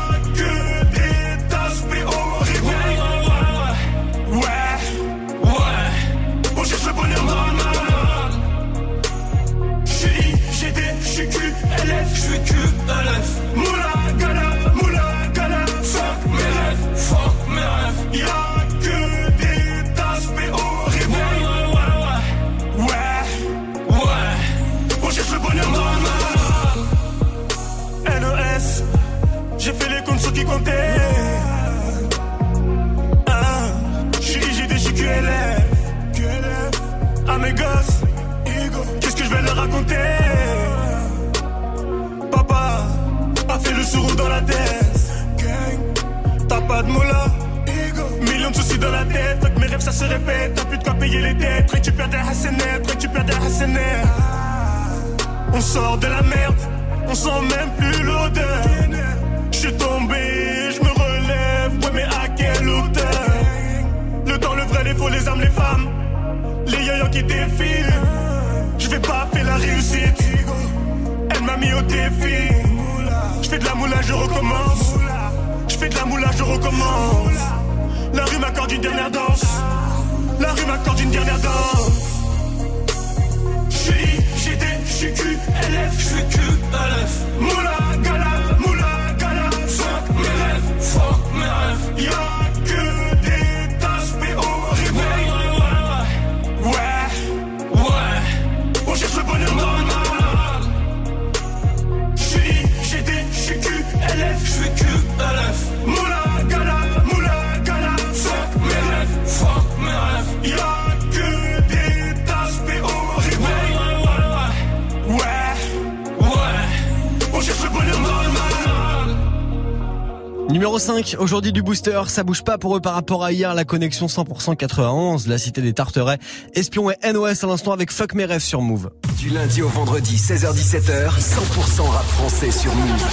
Ah, J'suis IGD, j'suis QLF. À mes gosses, qu'est-ce que je vais leur raconter? Papa a fait le sourd dans la tête. T'as pas de mots là. Millions de soucis dans la tête. Que mes rêves ça se répète. T'as plus de quoi payer les dettes. Récupère des Hassanet, récupère des Hassanet. On sort de la merde. On sent même plus l'odeur. J'suis tombé, Vrai, les faux, les femmes. Les yoyos qui défilent. Je vais pas faire la réussite. Elle m'a mis au défi. Je fais de la moula, je recommence. Je fais de la moula, je recommence. La rue m'accorde une dernière danse. La rue m'accorde une dernière danse. J'suis GD, j'suis QLF, j'suis QLF. Moula, gala, moula, gala. Fuck mes rêves, fuck mes rêves. Y'a Numéro 5, aujourd'hui du booster, ça bouge pas pour eux par rapport à hier, la connexion 100% 91, la cité des Tarterets, Espion et NOS à l'instant avec Fuck mes rêves sur Move. Du lundi au vendredi, 16h-17h, 100% rap français sur Move.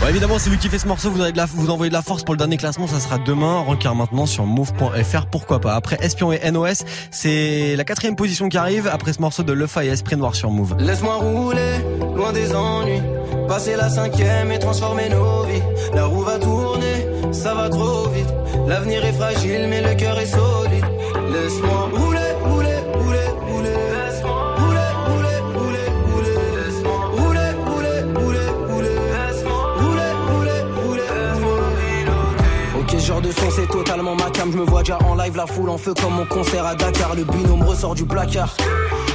Bon, évidemment, si vous kiffez ce morceau, vous, avez de la, vous envoyez de la force pour le dernier classement, ça sera demain, rencard maintenant sur move.fr, pourquoi pas. Après Espion et NOS, c'est la quatrième position qui arrive, après ce morceau de Lefa et Esprit Noir sur Move. Laisse-moi rouler, loin des ennuis. Passer la cinquième et transformer nos vies. La roue va tourner, ça va trop vite. L'avenir est fragile, mais le cœur est solide. Laisse-moi rouler, rouler, rouler, rouler. Laisse-moi rouler, rouler, rouler, rouler. Laisse-moi rouler, rouler, rouler, rouler. Laisse-moi rouler, rouler, rouler, rouler. Ok, genre de son c'est totalement ma cam. Je me vois déjà en live, la foule en feu comme mon concert à Dakar. Le binôme ressort du placard.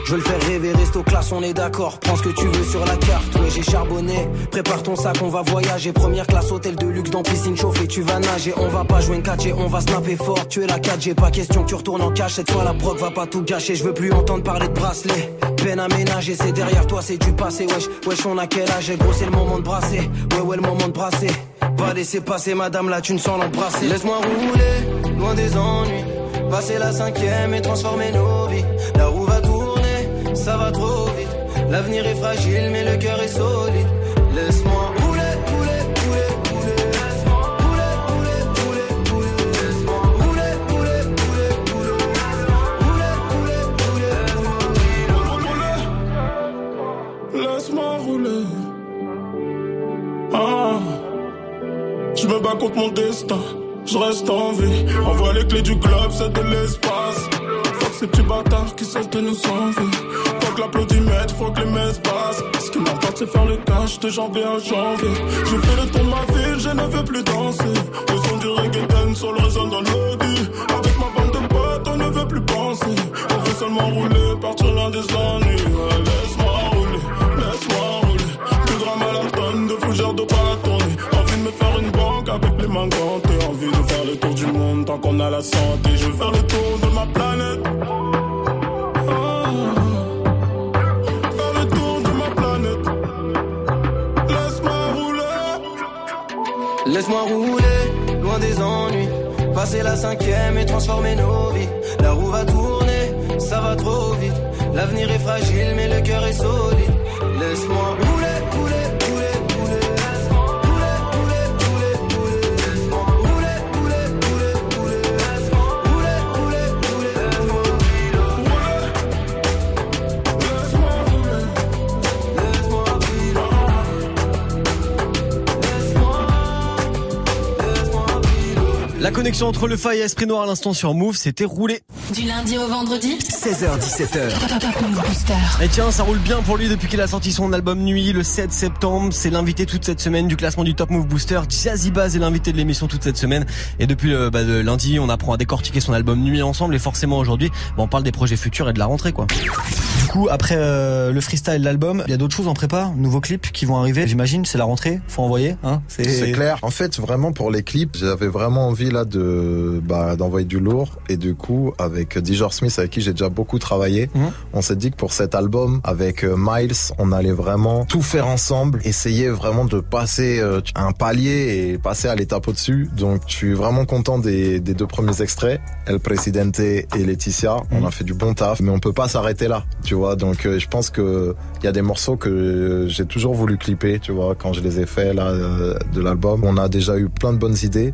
Je veux le faire rêver, reste aux classes, on est d'accord. Prends ce que tu veux sur la carte, ouais j'ai charbonné. Prépare ton sac, on va voyager. Première classe, hôtel de luxe dans piscine chauffée. Tu vas nager, on va pas jouer une catch on va snapper fort. Tu es la 4 j'ai pas question que tu retournes en cache. Cette fois la proc va pas tout gâcher. Je veux plus entendre parler de bracelet. Peine à ménager, c'est derrière toi, c'est du passé. Wesh, wesh, on a quel âge? Gros, c'est le moment de brasser. Ouais, ouais, le moment de brasser. Va laisser passer, madame, là, tu ne sens l'embrasser. Laisse-moi rouler, loin des ennuis. Passer la cinquième et transformer nos vies. La ça va trop vite. L'avenir est fragile, mais le cœur est solide. Laisse-moi rouler, rouler, rouler, rouler. Rouler, rouler, rouler, rouler. Rouler, rouler, rouler, rouler. Rouler, rouler, rouler, Laisse-moi rouler. Ah. Je me bats contre mon destin. Je reste en vie. Envoie les clés du club, c'est de l'espace. Ces petits bâtards qui de nous enlever. Faut que l'applaudimètre, faut que les messes passent. Ce qui m'importe, c'est faire le cash de janvier à janvier. J'ai fait le tour de ma ville, je ne veux plus danser. Le son du reggaeton sur le dans l'audi. Avec ma bande de potes, on ne veut plus penser. On veut seulement rouler, partir loin des ennuis. Laisse-moi rouler, laisse-moi rouler. Plus grand marathon de fougères de pas la. Envie de me faire une banque avec les mains. Envie de faire le tour du monde tant qu'on a la santé. Je veux faire le tour Passer la cinquième et transformer nos vies. La roue va tourner, ça va trop vite. L'avenir est fragile, mais le cœur est solide. Laisse-moi connexion entre le fa et Esprit Noir à l'instant sur Move, c'était roulé. Du lundi au vendredi 16h17h. Top Move Booster. Et tiens, ça roule bien pour lui depuis qu'il a sorti son album Nuit le 7 septembre. C'est l'invité toute cette semaine du classement du Top Move Booster. Jazzy Baz est l'invité de l'émission toute cette semaine. Et depuis bah, le lundi, on apprend à décortiquer son album Nuit ensemble. Et forcément aujourd'hui, bah, on parle des projets futurs et de la rentrée, quoi. Du coup, après euh, le freestyle, l'album, il y a d'autres choses en prépa, nouveaux clips qui vont arriver. J'imagine, c'est la rentrée, faut envoyer. Hein C'est clair. En fait, vraiment pour les clips, j'avais vraiment envie là de bah, d'envoyer du lourd. Et du coup, avec Dijor Smith, avec qui j'ai déjà beaucoup travaillé, Mhm. on s'est dit que pour cet album, avec euh, Miles, on allait vraiment tout faire ensemble, essayer vraiment de passer euh, un palier et passer à l'étape au-dessus. Donc, je suis vraiment content des, des deux premiers extraits, El Presidente et Laetitia. On a fait du bon taf, mais on peut pas s'arrêter là, tu vois. Donc, euh, je pense que il y a des morceaux que j'ai toujours voulu clipper, tu vois, quand je les ai faits là de l'album. On a déjà eu plein de bonnes idées.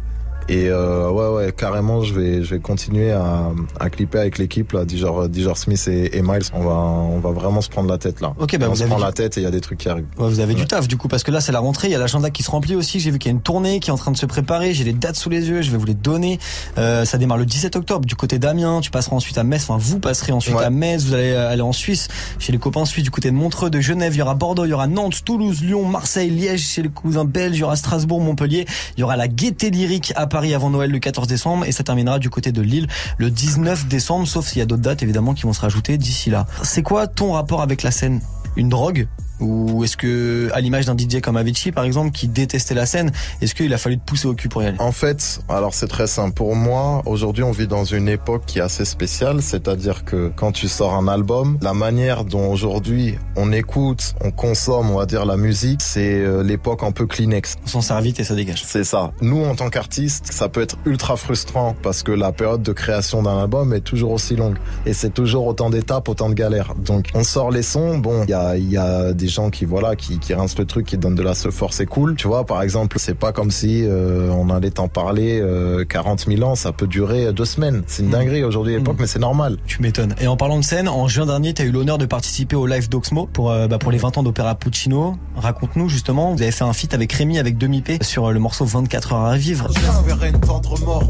Et euh, ouais, ouais, carrément, je vais, je vais continuer à, à clipper avec l'équipe là, Dijor, Dijor Smith et, et Miles. On va, on va vraiment se prendre la tête là. Ok, bah, on vous se prend la tête et il y a des trucs qui arrivent. Ouais, vous avez du taf du coup parce que là c'est la rentrée, il y a l'agenda qui se remplit aussi. J'ai vu qu'il y a une tournée qui est en train de se préparer. J'ai les dates sous les yeux, je vais vous les donner. Euh, ça démarre le 17 octobre du côté d'Amiens. Tu passeras ensuite à Metz. Enfin vous passerez ensuite Ouais. à Metz. Vous allez aller en Suisse chez les copains suisses du côté de Montreux, de Genève. Il y aura Bordeaux, il y aura Nantes, Toulouse, Lyon, Marseille, Liège chez les cousins belges. Il y aura Strasbourg, Montpellier. Il y aura la Gaieté lyrique à Paris avant Noël le 14 décembre et ça terminera du côté de Lille le 19 décembre. Sauf s'il y a d'autres dates évidemment qui vont se rajouter d'ici là. C'est quoi ton rapport avec la scène? Une drogue? Ou est-ce que, à l'image d'un DJ comme Avicii, par exemple, qui détestait la scène, est-ce qu'il a fallu te pousser au cul pour y aller? En fait, alors c'est très simple. Pour moi, aujourd'hui, on vit dans une époque qui est assez spéciale, c'est-à-dire que quand tu sors un album, la manière dont aujourd'hui on écoute, on consomme, on va dire la musique, c'est euh, l'époque un peu Kleenex. On s'en sert vite et ça dégage. C'est ça. Nous, en tant qu'artistes, ça peut être ultra frustrant parce que la période de création d'un album est toujours aussi longue et c'est toujours autant d'étapes, autant de galères. Donc, on sort les sons. Bon, il y a, il y a des gens qui voilà, qui, qui rincent le truc, qui donnent de la force, c'est cool. Tu vois, par exemple, c'est pas comme si euh, on allait t'en parler euh, 40 000 ans. Ça peut durer deux semaines. C'est une dinguerie aujourd'hui, l'époque, mais c'est normal. Tu m'étonnes. Et en parlant de scène, en juin dernier, tu as eu l'honneur de participer au live d'Oxmo pour, euh, bah, pour les 20 ans d'Opéra Puccino. Raconte-nous justement, vous avez fait un feat avec Rémi avec Demi P sur euh, le morceau 24 heures à vivre. J'espérais ne tendre mort,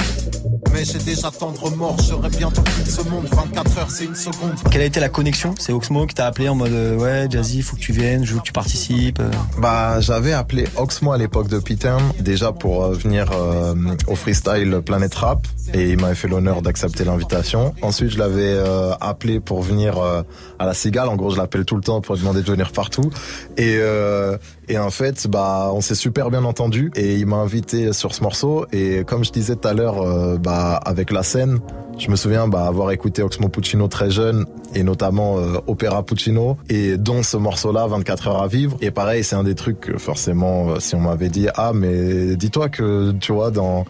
Mais j'ai déjà tendre mort, j'aurais bientôt plus de ce monde. 24 heures, c'est une seconde. Quelle a été la connexion? C'est Oxmo qui t'a appelé en mode euh, ouais Jazzy, faut que tu viennes, veux que tu participes. Bah, j'avais appelé Oxmo à l'époque de Peter, déjà pour euh, venir euh, au freestyle Planet Rap, et il m'avait fait l'honneur d'accepter l'invitation. Ensuite, je l'avais euh, appelé pour venir à la Cigale. En gros, je l'appelle tout le temps pour lui demander de venir partout. Et et en fait, bah, on s'est super bien entendu, et il m'a invité sur ce morceau. Et comme je disais tout à l'heure, bah, avec la scène. Je me souviens bah, avoir écouté Oxmo Puccino très jeune et notamment euh, Opéra Puccino. Et dont ce morceau-là 24 heures à vivre. Et pareil c'est un des trucs que forcément euh, si on m'avait dit ah mais dis-toi que tu vois dans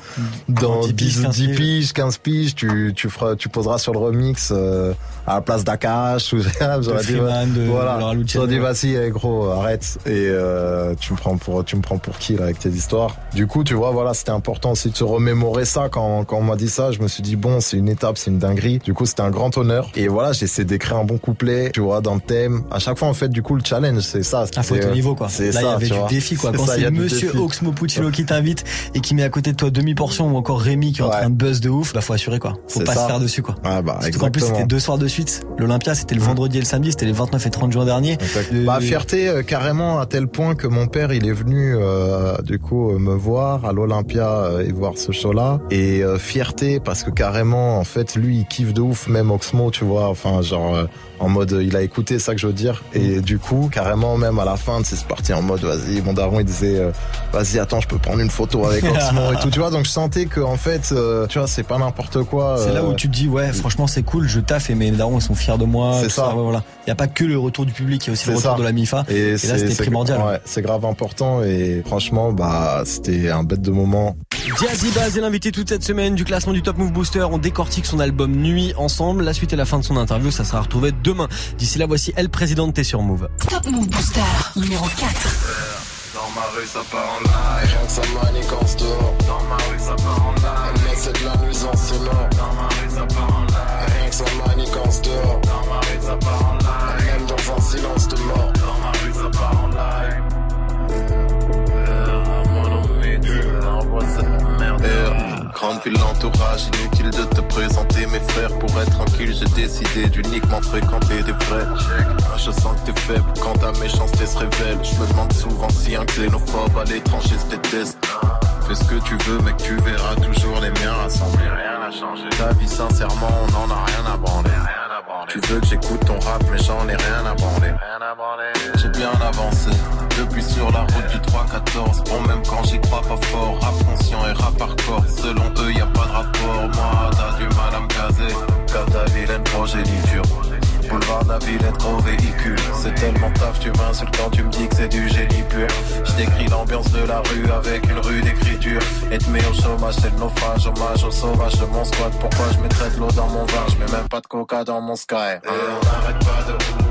dans 10 piges, 10, 15 piges. piges 15 piges tu tu feras tu poseras sur le remix euh, à la place d'Akash ou j'aurais dit de voilà. J'aurais dit vas-y eh, gros arrête. Et euh, tu me prends pour tu me prends pour qui là avec tes histoires? Du coup tu vois voilà c'était important aussi de se remémorer ça. Quand quand on m'a dit ça je me suis dit bon c'est une étape c'est une dinguerie. Du coup c'était un grand honneur. Et voilà j'ai essayé d'écrire un bon couplet tu vois dans le thème à chaque fois en fait du coup le challenge c'est ça Ah, faut être au niveau quoi. c'est Là, il y ça avait du vois. défi quoi. Quand ça, c'est Monsieur. Oxmo Puccino qui t'invite et qui met à côté de toi demi-portion ou encore Rémi qui est en train de buzz de ouf, bah faut assurer quoi. Faut pas ça. se faire dessus quoi. Ah bah, Surtout qu'en plus c'était deux soirs de suite. L'Olympia c'était le vendredi et le samedi, c'était les 29 et 30 juin dernier. Bah fierté euh, carrément à tel point que mon père il est venu euh, du coup euh, me voir à l'Olympia et voir ce show là et fierté parce que carrément en fait lui il kiffe de ouf même Oxmo tu vois enfin genre euh, en mode il a écouté ça que je veux dire et Mm. du coup carrément même à la fin sais, c'est parti en mode vas-y mon daron il disait euh, vas-y attends je peux prendre une photo avec Oxmo et tout tu vois donc je sentais que en fait euh, tu vois c'est pas n'importe quoi C'est là où tu te dis ouais franchement c'est cool, je taffe et mes darons ils sont fiers de moi. C'est ça. voilà. Il y a pas que le retour du public, il y a aussi le retour ça. de la MIFA. Et, là c'est- c'était primordial. Ouais, c'est grave important et franchement, bah, c'était un bête de moment. Jazzy Baz est l'invité toute cette semaine du classement du Top Move Booster. On décortique son album Nuit ensemble. La suite et la fin de son interview, ça sera retrouvé demain. D'ici là, voici Elle Présidente, t'es sur Move. Top Move Booster numéro 4. Dans ma rue ça part en live Rien que ça manigance dehors Dans ma rue ça part en live Mais c'est de la nuisance sonore Dans ma rue ça part en live décidé d'uniquement fréquenter des vrais. Je sens que t'es faible quand ta méchanceté se révèle. Je me demande souvent si un xénophobe à l'étranger se déteste Fais ce que tu veux mec, tu verras toujours les miens rassemblés Rien n'a changé. Ta vie sincèrement, on en a rien à branler Tu veux que j'écoute ton rap mais j'en ai rien à branler. J'ai bien avancé. Depuis sur la route du 3-14 Bon même quand j'y crois pas fort Rap conscient et rap hardcore. Selon eux y a pas de rapport. Moi t'as du mal à me caser. Car ta vilaine progéniture Boulevard de la Villette, gros véhicule. C'est tellement taf, tu m'insultes quand tu me dis que c'est du génie pur. Je décris l'ambiance de la rue avec une rue d'écriture. Et te mets au chômage, c'est le naufrage Hommage au sauvage de mon squat. Pourquoi je mettrais de l'eau dans mon vin? Je mets même pas de coca dans mon sky. Et on n'arrête pas de rouler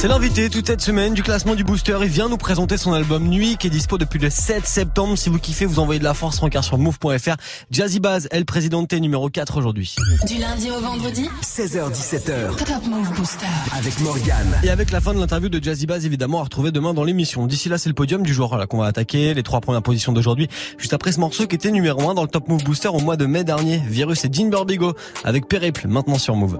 C'est l'invité toute cette semaine du classement du Booster. Il vient nous présenter son album Nuit qui est dispo depuis le 7 septembre. Si vous kiffez, vous envoyez de la force rencard sur move.fr. Jazzy Baz, elle présidente numéro 4 aujourd'hui. Du lundi au vendredi 16h17h. Top Move Booster. Avec Morgane. Et avec la fin de l'interview de Jazzy Baz, évidemment, à retrouver demain dans l'émission. D'ici là, c'est le podium du jour là qu'on va attaquer. Les trois premières positions d'aujourd'hui. Juste après ce morceau qui était numéro 1 dans le Top Move Booster au mois de mai dernier. Virus et Dean Burbigo avec Périple, maintenant sur Move.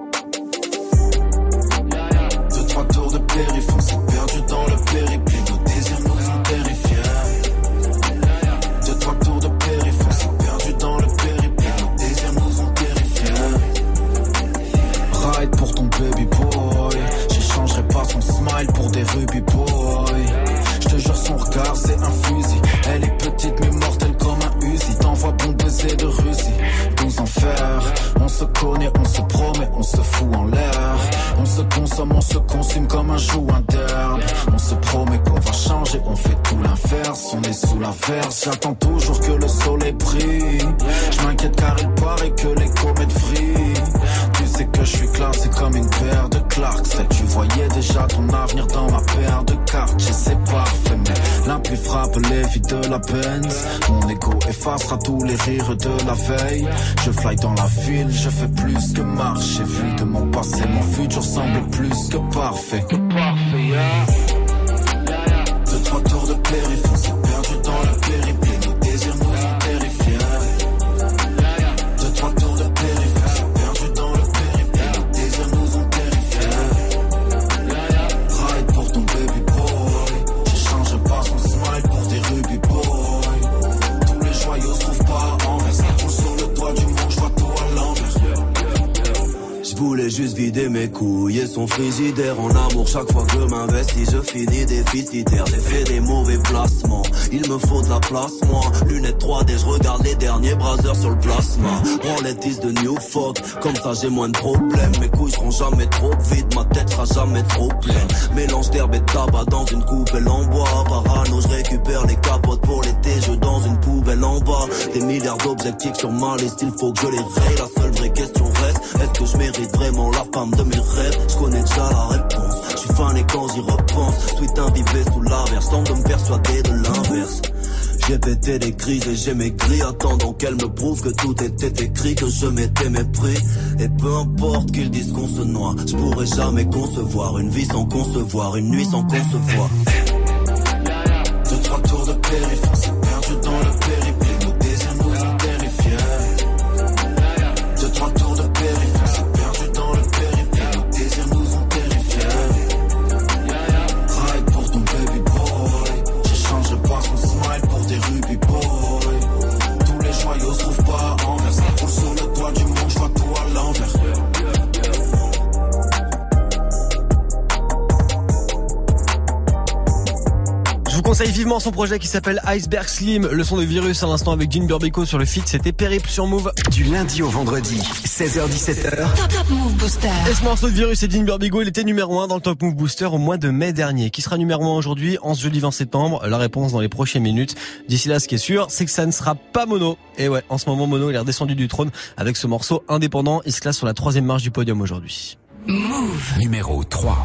Consomme, on se consume comme un joueur d'herbe. On se promet qu'on va changer, on fait tout l'inverse. On est sous l'averse, j'attends toujours que le soleil brille. Je m'inquiète car il paraît que les comètes vrillent. Sais que je suis classé comme une paire de Clarks. Tu voyais déjà ton avenir dans ma paire de cartes. Je sais parfait, mais l'impli frappe les vies de la Benz. Mon ego effacera tous les rires de la veille. Je fly dans la ville, je fais plus que marcher. Vu de mon passé, mon futur semble plus que parfait. Deux, Juste vider mes couilles et son frigidaire en amour. Chaque fois que je m'investis, je finis déficitaire. J'ai fait des mauvais placements. Il me faut de la place, moi. Lunettes 3D, je regarde les derniers brasers sur le plasma. Branlettes de New Folk, comme ça j'ai moins de problèmes. Mes couilles seront jamais trop vides, ma tête sera jamais trop pleine. Mélange d'herbe et de tabac dans une coupelle en bois. Parano, je récupère les capotes pour l'été, je dans une Des milliards d'objectifs sur ma liste, il faut que je les raye. La seule vraie question reste, est-ce que je mérite vraiment la femme de mes rêves? Je connais déjà la réponse, je suis fan et quand j'y repense. Sweet imbibé sous l'averse, tente de me persuader de l'inverse. J'ai pété des crises et j'ai maigri. Attendant qu'elle me prouve que tout était écrit Que je m'étais mépris. Et peu importe qu'ils disent qu'on se noie Je pourrais jamais concevoir Une vie sans concevoir Une nuit sans concevoir. Deux, trois tours de périph', vivement son projet qui s'appelle Iceberg Slim. Le son de virus à l'instant avec Jean Burbico sur le feat. C'était Périple sur Move. Du lundi au vendredi, 16h17h. Top Top Move Booster. Et ce morceau de virus et Dean Burbigo, il était numéro 1 dans le Top Move Booster au mois de mai dernier. Qui sera numéro 1 aujourd'hui, en ce jeudi 20 septembre? La réponse dans les prochaines minutes. D'ici là, ce qui est sûr, c'est que ça ne sera pas Mono. Et ouais, en ce moment, Mono, il est redescendu du trône avec ce morceau indépendant. Il se classe sur la troisième marche du podium aujourd'hui. Move. Numéro 3.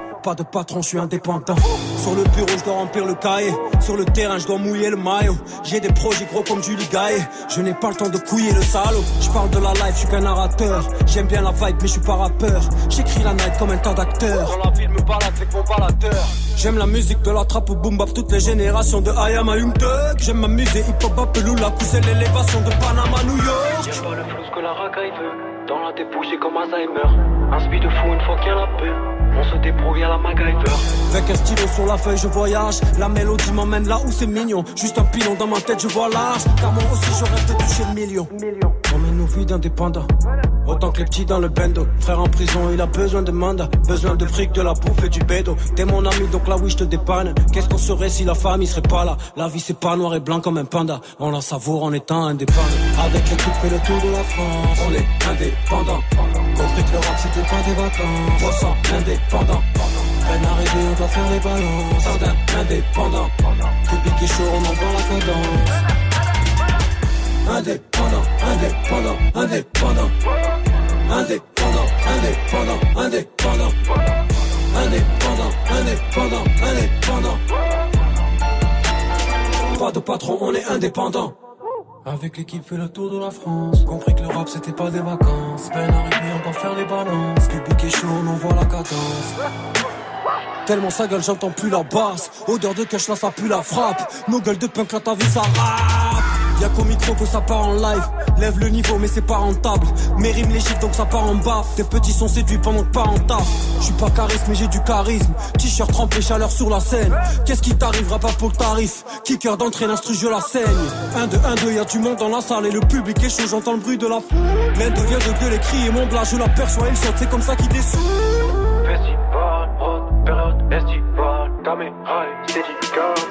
Pas de patron, je suis indépendant. Sur le bureau, je dois remplir le cahier. Sur le terrain, je dois mouiller le maillot. J'ai des projets gros comme Julie Gaillet. Je n'ai pas le temps de couiller le salaud. Je parle de la life, je suis qu'un narrateur. J'aime bien la vibe, mais je suis pas rappeur. J'écris la night comme un tas d'acteurs. Dans la ville, me balade avec mon baladeur. J'aime la musique de la trappe au boom bap, toutes les générations de I am a. J'aime m'amuser, hip hop, bap, la pousser l'élévation de Panama, New York. Y'a pas le flou que la racaille veut. Dans la débouche, comme Alzheimer. Un speed de fou une fois qu'il y a la paix. On se débrouille à la MacGyver. Avec un stylo sur la feuille, je voyage. La mélodie m'emmène là où c'est mignon. Juste un pilon dans ma tête, je vois large. Car moi aussi, je rêve de toucher le million. On mène nos vies d'indépendants. Autant que les petits dans le bendo. Frère en prison, il a besoin de mandat. Besoin de fric, de la bouffe et du bédo. T'es mon ami, donc là oui, je te dépanne. Qu'est-ce qu'on serait si la famille serait pas là? La vie, c'est pas noir et blanc comme un panda. On la savoure en étant indépendant. Avec l'équipe, fait le tour de la France. On est indépendant. Compris que le rap, c'était pas des vacances. On sent indépendant. Peine arrivée, on doit faire les balances. Sardin, indépendant. Public est chaud, on envoie la cadence. Indépendant, indépendant. indépendant, indépendant. Indépendant, indépendant, indépendant. Indépendant, indépendant. Pas de patron, on est indépendant. Avec l'équipe fait le tour de la France Compris que l'Europe c'était pas des vacances Peine arrivée on va faire les balances Public est chaud on envoie la cadence Tellement sa gueule j'entends plus la basse Odeur de cash là ça pue la frappe Nos gueules de punk là ta vie ça rappe Y'a qu'au micro que ça part en live. Lève le niveau mais c'est pas rentable. Mes rimes les chiffres donc ça part en bas. Tes petits sont séduits pendant que pas en taf Je suis pas charisme mais j'ai du charisme. T-shirt trempé chaleur sur la scène. Qu'est-ce qui t'arrivera pas pour le tarif? Kicker d'entrée l'instru je la saigne. 1 2 1 2 y'a du monde dans la salle et le public est chaud j'entends le bruit de la f... L'aide vient de gueuler crier mon blas je l'aperçois il saute c'est comme ça qu'il descend Festival, haute période et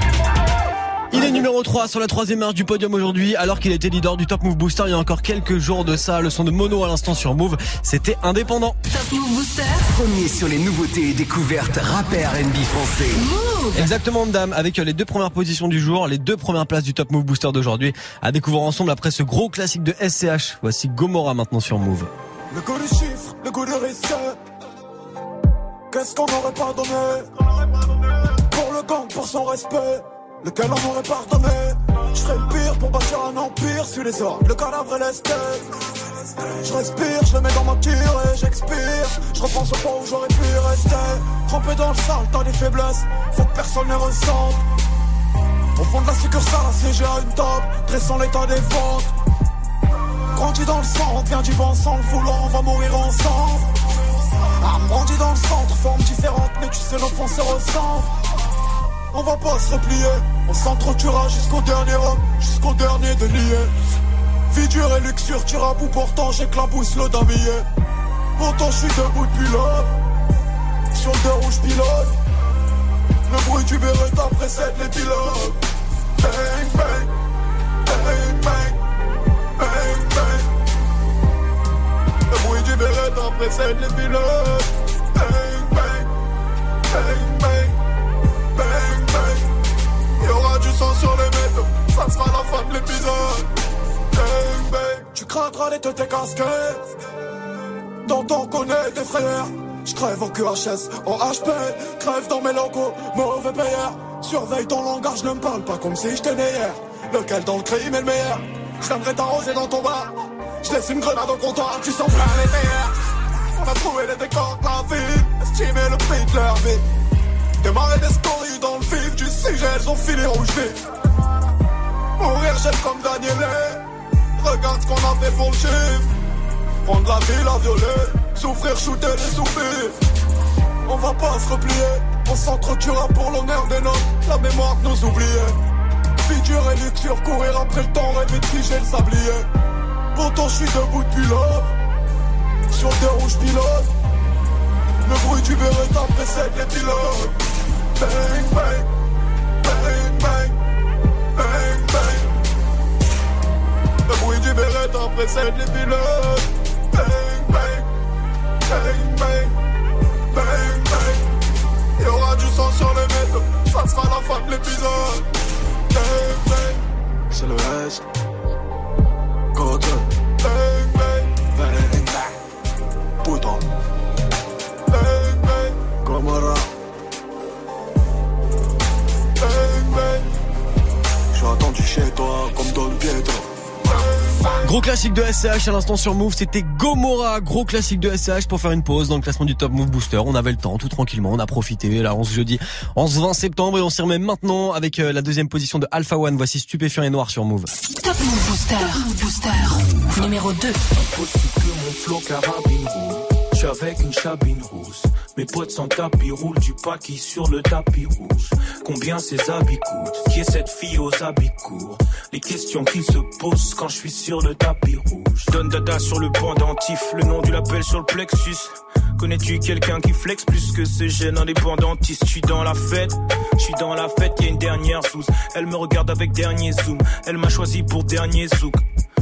Il est numéro 3 sur la troisième marche du podium aujourd'hui, alors qu'il était leader du Top Move Booster il y a encore quelques jours de ça. Le son de Mono à l'instant sur Move, c'était indépendant. Top Move Booster. Premier sur les nouveautés et découvertes rap et R&B français. Exactement, madame, avec les deux premières positions du jour, les deux premières places du Top Move Booster d'aujourd'hui, à découvrir ensemble après ce gros classique de SCH. Voici Gomorrah maintenant sur Move. Le goût du chiffre, le goût du risque. Qu'est-ce qu'on n'aurait pas donné Pour le gang, pour son respect. Lequel on aurait pardonné Je ferais le pire pour bâtir un empire sur les ordres. Le cadavre et l'esthète. Je respire, je le mets dans ma tire et j'expire. Je repense au point où j'aurais pu rester. Trempé dans le sale, t'as des faiblesses. Faut que personne les ressente. Au fond de la succursale, assiégé à une table, dressant l'état des ventes. Grandi dans le centre, vient du bon sang, voulant, on va mourir ensemble. Ah, grandi dans le centre, forme différente, mais tu sais, l'offense se ressemble. On va pas se replier, on s'entretuera jusqu'au dernier homme, jusqu'au dernier de lier. Vie dure et luxure, tu rabou, pourtant j'éclabousse le damier. Pourtant je suis debout depuis là, sur le rouge pilote. Le bruit du Beretta précède les pilotes. Bang, bang, bang, bang, bang, bang. Le bruit du Beretta précède les pilotes. Bang, bang, bang, sang les métaux, ça sera la fin de l'épisode. Bang. Tu craindras les têtes casquettes. Dans ton connaît des frères. Je crève en QHS, en HP, crève dans mes locaux, mauvais payeur. Surveille ton langage, ne me parle pas comme si j'étais hier. Lequel dans le crime est le meilleur? Je t'aimerais t'arroser dans ton bar. Je laisse une grenade au comptoir, tu sens plein les meilleurs. On a trouvé les décors de la ville, estimé le prix de leur vie. Démarrer des stories dans le vif du sujet, elles ont filé rouge vif. Mourir, j'aime comme Daniel. Regarde ce qu'on a fait pour le chiffre. Prendre la ville à violer, souffrir, shooter les soupirs. On va pas se replier, on s'entretuera pour l'honneur des nôtres, la mémoire de nos oubliés. Vie dure et luxure, courir après le temps, rêver de figer le sablier. Pourtant je suis debout depuis là, sur des rouges pilotes. Le bruit du Beretta précède les pilotes. Bang, bang. Le bruit du Beretta précède les bang, bang. Y'aura du sang sur les métaux, ça sera la fin de l'épisode. C'est le S. chez toi comme Don Pietro. Gros classique de SCH à l'instant sur Move, c'était Gomorrah, gros classique de SCH pour faire une pause dans le classement du Top Move Booster. On avait le temps, tout tranquillement, on a profité. Là, on se jeudi, en ce 20 septembre et on s'y remet maintenant avec euh, la deuxième position de Alpha One. Voici Stupéfiant et Noir sur Move. Top Move Booster. Top Move Booster. Numéro 2. Suis avec une chabine rousse. Mes potes sans tapis roulent du paquis sur le tapis rouge. Combien ces habits coûtent? Qui est cette fille aux habits courts? Les questions qu'ils se posent quand je suis sur le tapis rouge. Donne dada sur le pendentif, le nom du label sur le plexus. Connais-tu quelqu'un qui flex plus que ce jeune indépendantiste Je suis dans la fête, je suis dans la fête, y a une dernière sous. Elle me regarde avec dernier zoom, elle m'a choisi pour dernier zouk.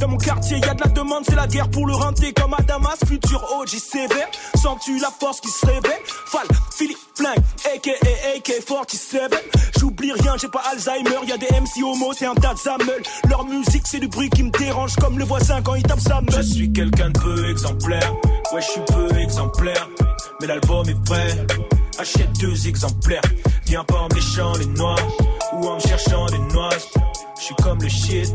Dans mon quartier, y a de la demande, c'est la guerre pour le renter comme à Damas. Futur OG sévère, sens-tu la force qui se réveille? Fall, Philippe Flingue, aka AK 47. J'oublie rien, j'ai pas Alzheimer, y a des MC homo, c'est un tas. Leur musique, c'est du bruit qui me dérange comme le voisin quand il tape sa meule. Je suis quelqu'un de peu exemplaire, ouais, je suis peu exemplaire. Mais l'album est prêt, achète deux exemplaires. Viens pas en méchant les noirs ou en me cherchant des noix. Je suis comme le shit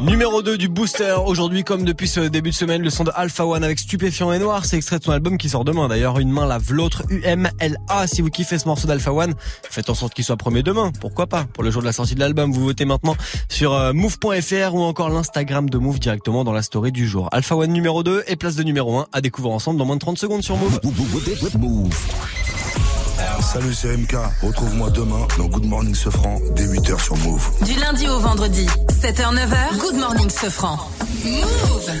Numéro 2 du Booster, aujourd'hui comme depuis ce début de semaine, le son de Alpha One avec Stupéfiant et Noir, c'est extrait de son album qui sort demain d'ailleurs, Une main lave l'autre, UMLA, si vous kiffez ce morceau d'Alpha One, faites en sorte qu'il soit premier demain, pourquoi pas, pour le jour de la sortie de l'album, vous votez maintenant sur euh, move.fr ou encore l'Instagram de Move directement dans la story du jour. Alpha One numéro 2 et place de numéro 1 à découvrir ensemble dans moins de 30 secondes sur Move. Salut, c'est MK. Retrouve-moi demain dans Good Morning Sofran dès 8h sur Move. Du lundi au vendredi, 7h, 9h, Good Morning Sofran. Move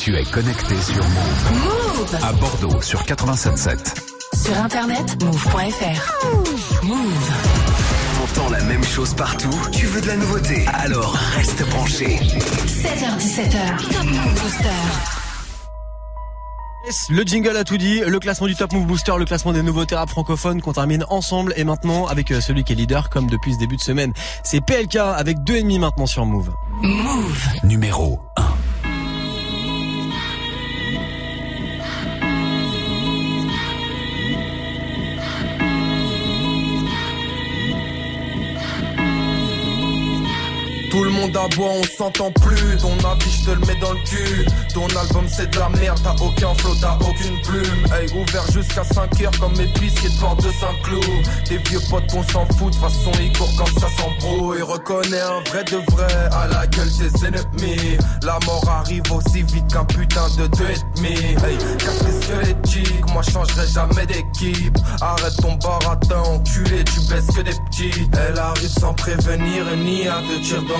Tu es connecté sur Move. Move À Bordeaux sur 87.7. Sur internet, move.fr. Move. T'entends la même chose partout Tu veux de la nouveauté Alors reste branché. 7h17h, Top Move Booster. Le jingle a tout dit, le classement du Top Move Booster, le classement des nouveautés rap francophones qu'on termine ensemble et maintenant avec euh, celui qui est leader comme depuis ce début de semaine. C'est PLK avec deux ennemis maintenant sur Move. Move. Numéro 1. Tout le monde aboie, on s'entend plus. Ton avis, je te le mets dans le cul. Ton album, c'est de la merde. T'as aucun flow, t'as aucune plume. Hey, ouvert jusqu'à 5 heures comme épicier de porte de Saint-Cloud. Des vieux potes qu'on s'en fout. De façon, ils courent quand ça s'embrouille. Reconnais un vrai de vrai à la gueule des ennemis. La mort arrive aussi vite qu'un putain de deux et demi. Hey, casse les squelettiques. Moi, changerai jamais d'équipe. Arrête ton baratin, enculé. Tu baisses que des petits. Elle arrive sans prévenir ni à te tirer dans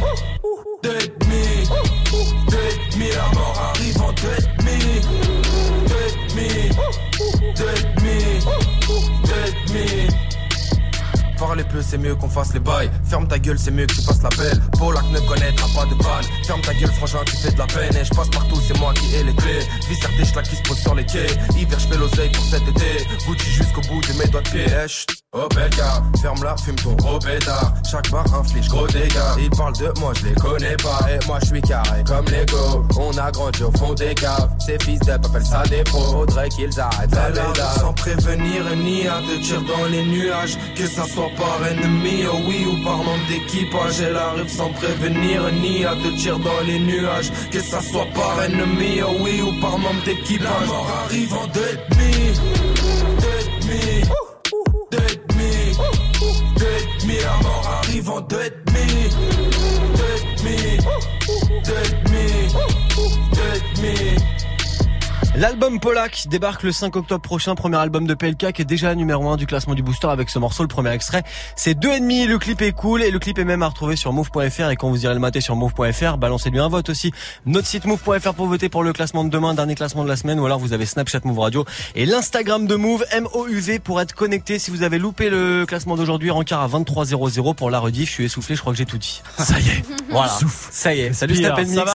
Parlez peu, c'est mieux qu'on fasse les bails. Ferme ta gueule, c'est mieux que tu fasses la belle. Polak ne connaîtra pas de balle. Ferme ta gueule, franchement, tu fais de la peine. Et je passe partout, c'est moi qui ai les clés. Visser des qui se posent sur les quais. Hiver, je fais l'oseille pour cet été. Gucci jusqu'au bout de mes doigts de pied. Eh. Oh bel gars, ferme-la, fume ton gros bêta Chaque bar inflige gros dégâts Ils parlent de moi, je les connais pas. Et moi je suis carré comme Lego. On a grandi au fond des caves. Ces fils d'up appellent ça des pros. Faudrait qu'ils arrêtent la bédave Sans prévenir ni à de tir dans les nuages. Que ça soit par ennemi, oh oui, ou par membre d'équipage. Elle arrive sans prévenir ni à de tir dans les nuages. Que ça soit par ennemi, oh oui, ou par membre d'équipage. La mort arrive en deux demi demi, la mort arrive en deux et demi, deux et demi, deux et demi, deux et demi. L'album Polak débarque le 5 octobre prochain, premier album de PLK qui est déjà numéro 1 du classement du booster avec ce morceau, le premier extrait. C'est deux et demi, le clip est cool et le clip est même à retrouver sur move.fr et quand vous irez le mater sur move.fr, balancez-lui un vote aussi. Notre site move.fr pour voter pour le classement de demain, dernier classement de la semaine ou alors vous avez Snapchat Move Radio et l'Instagram de Move, M-O-U-V pour être connecté. Si vous avez loupé le classement d'aujourd'hui, rencard à 23.00 pour la rediff. Je suis essoufflé, je crois que j'ai tout dit. Ça y est. Voilà. Ça y est. Salut va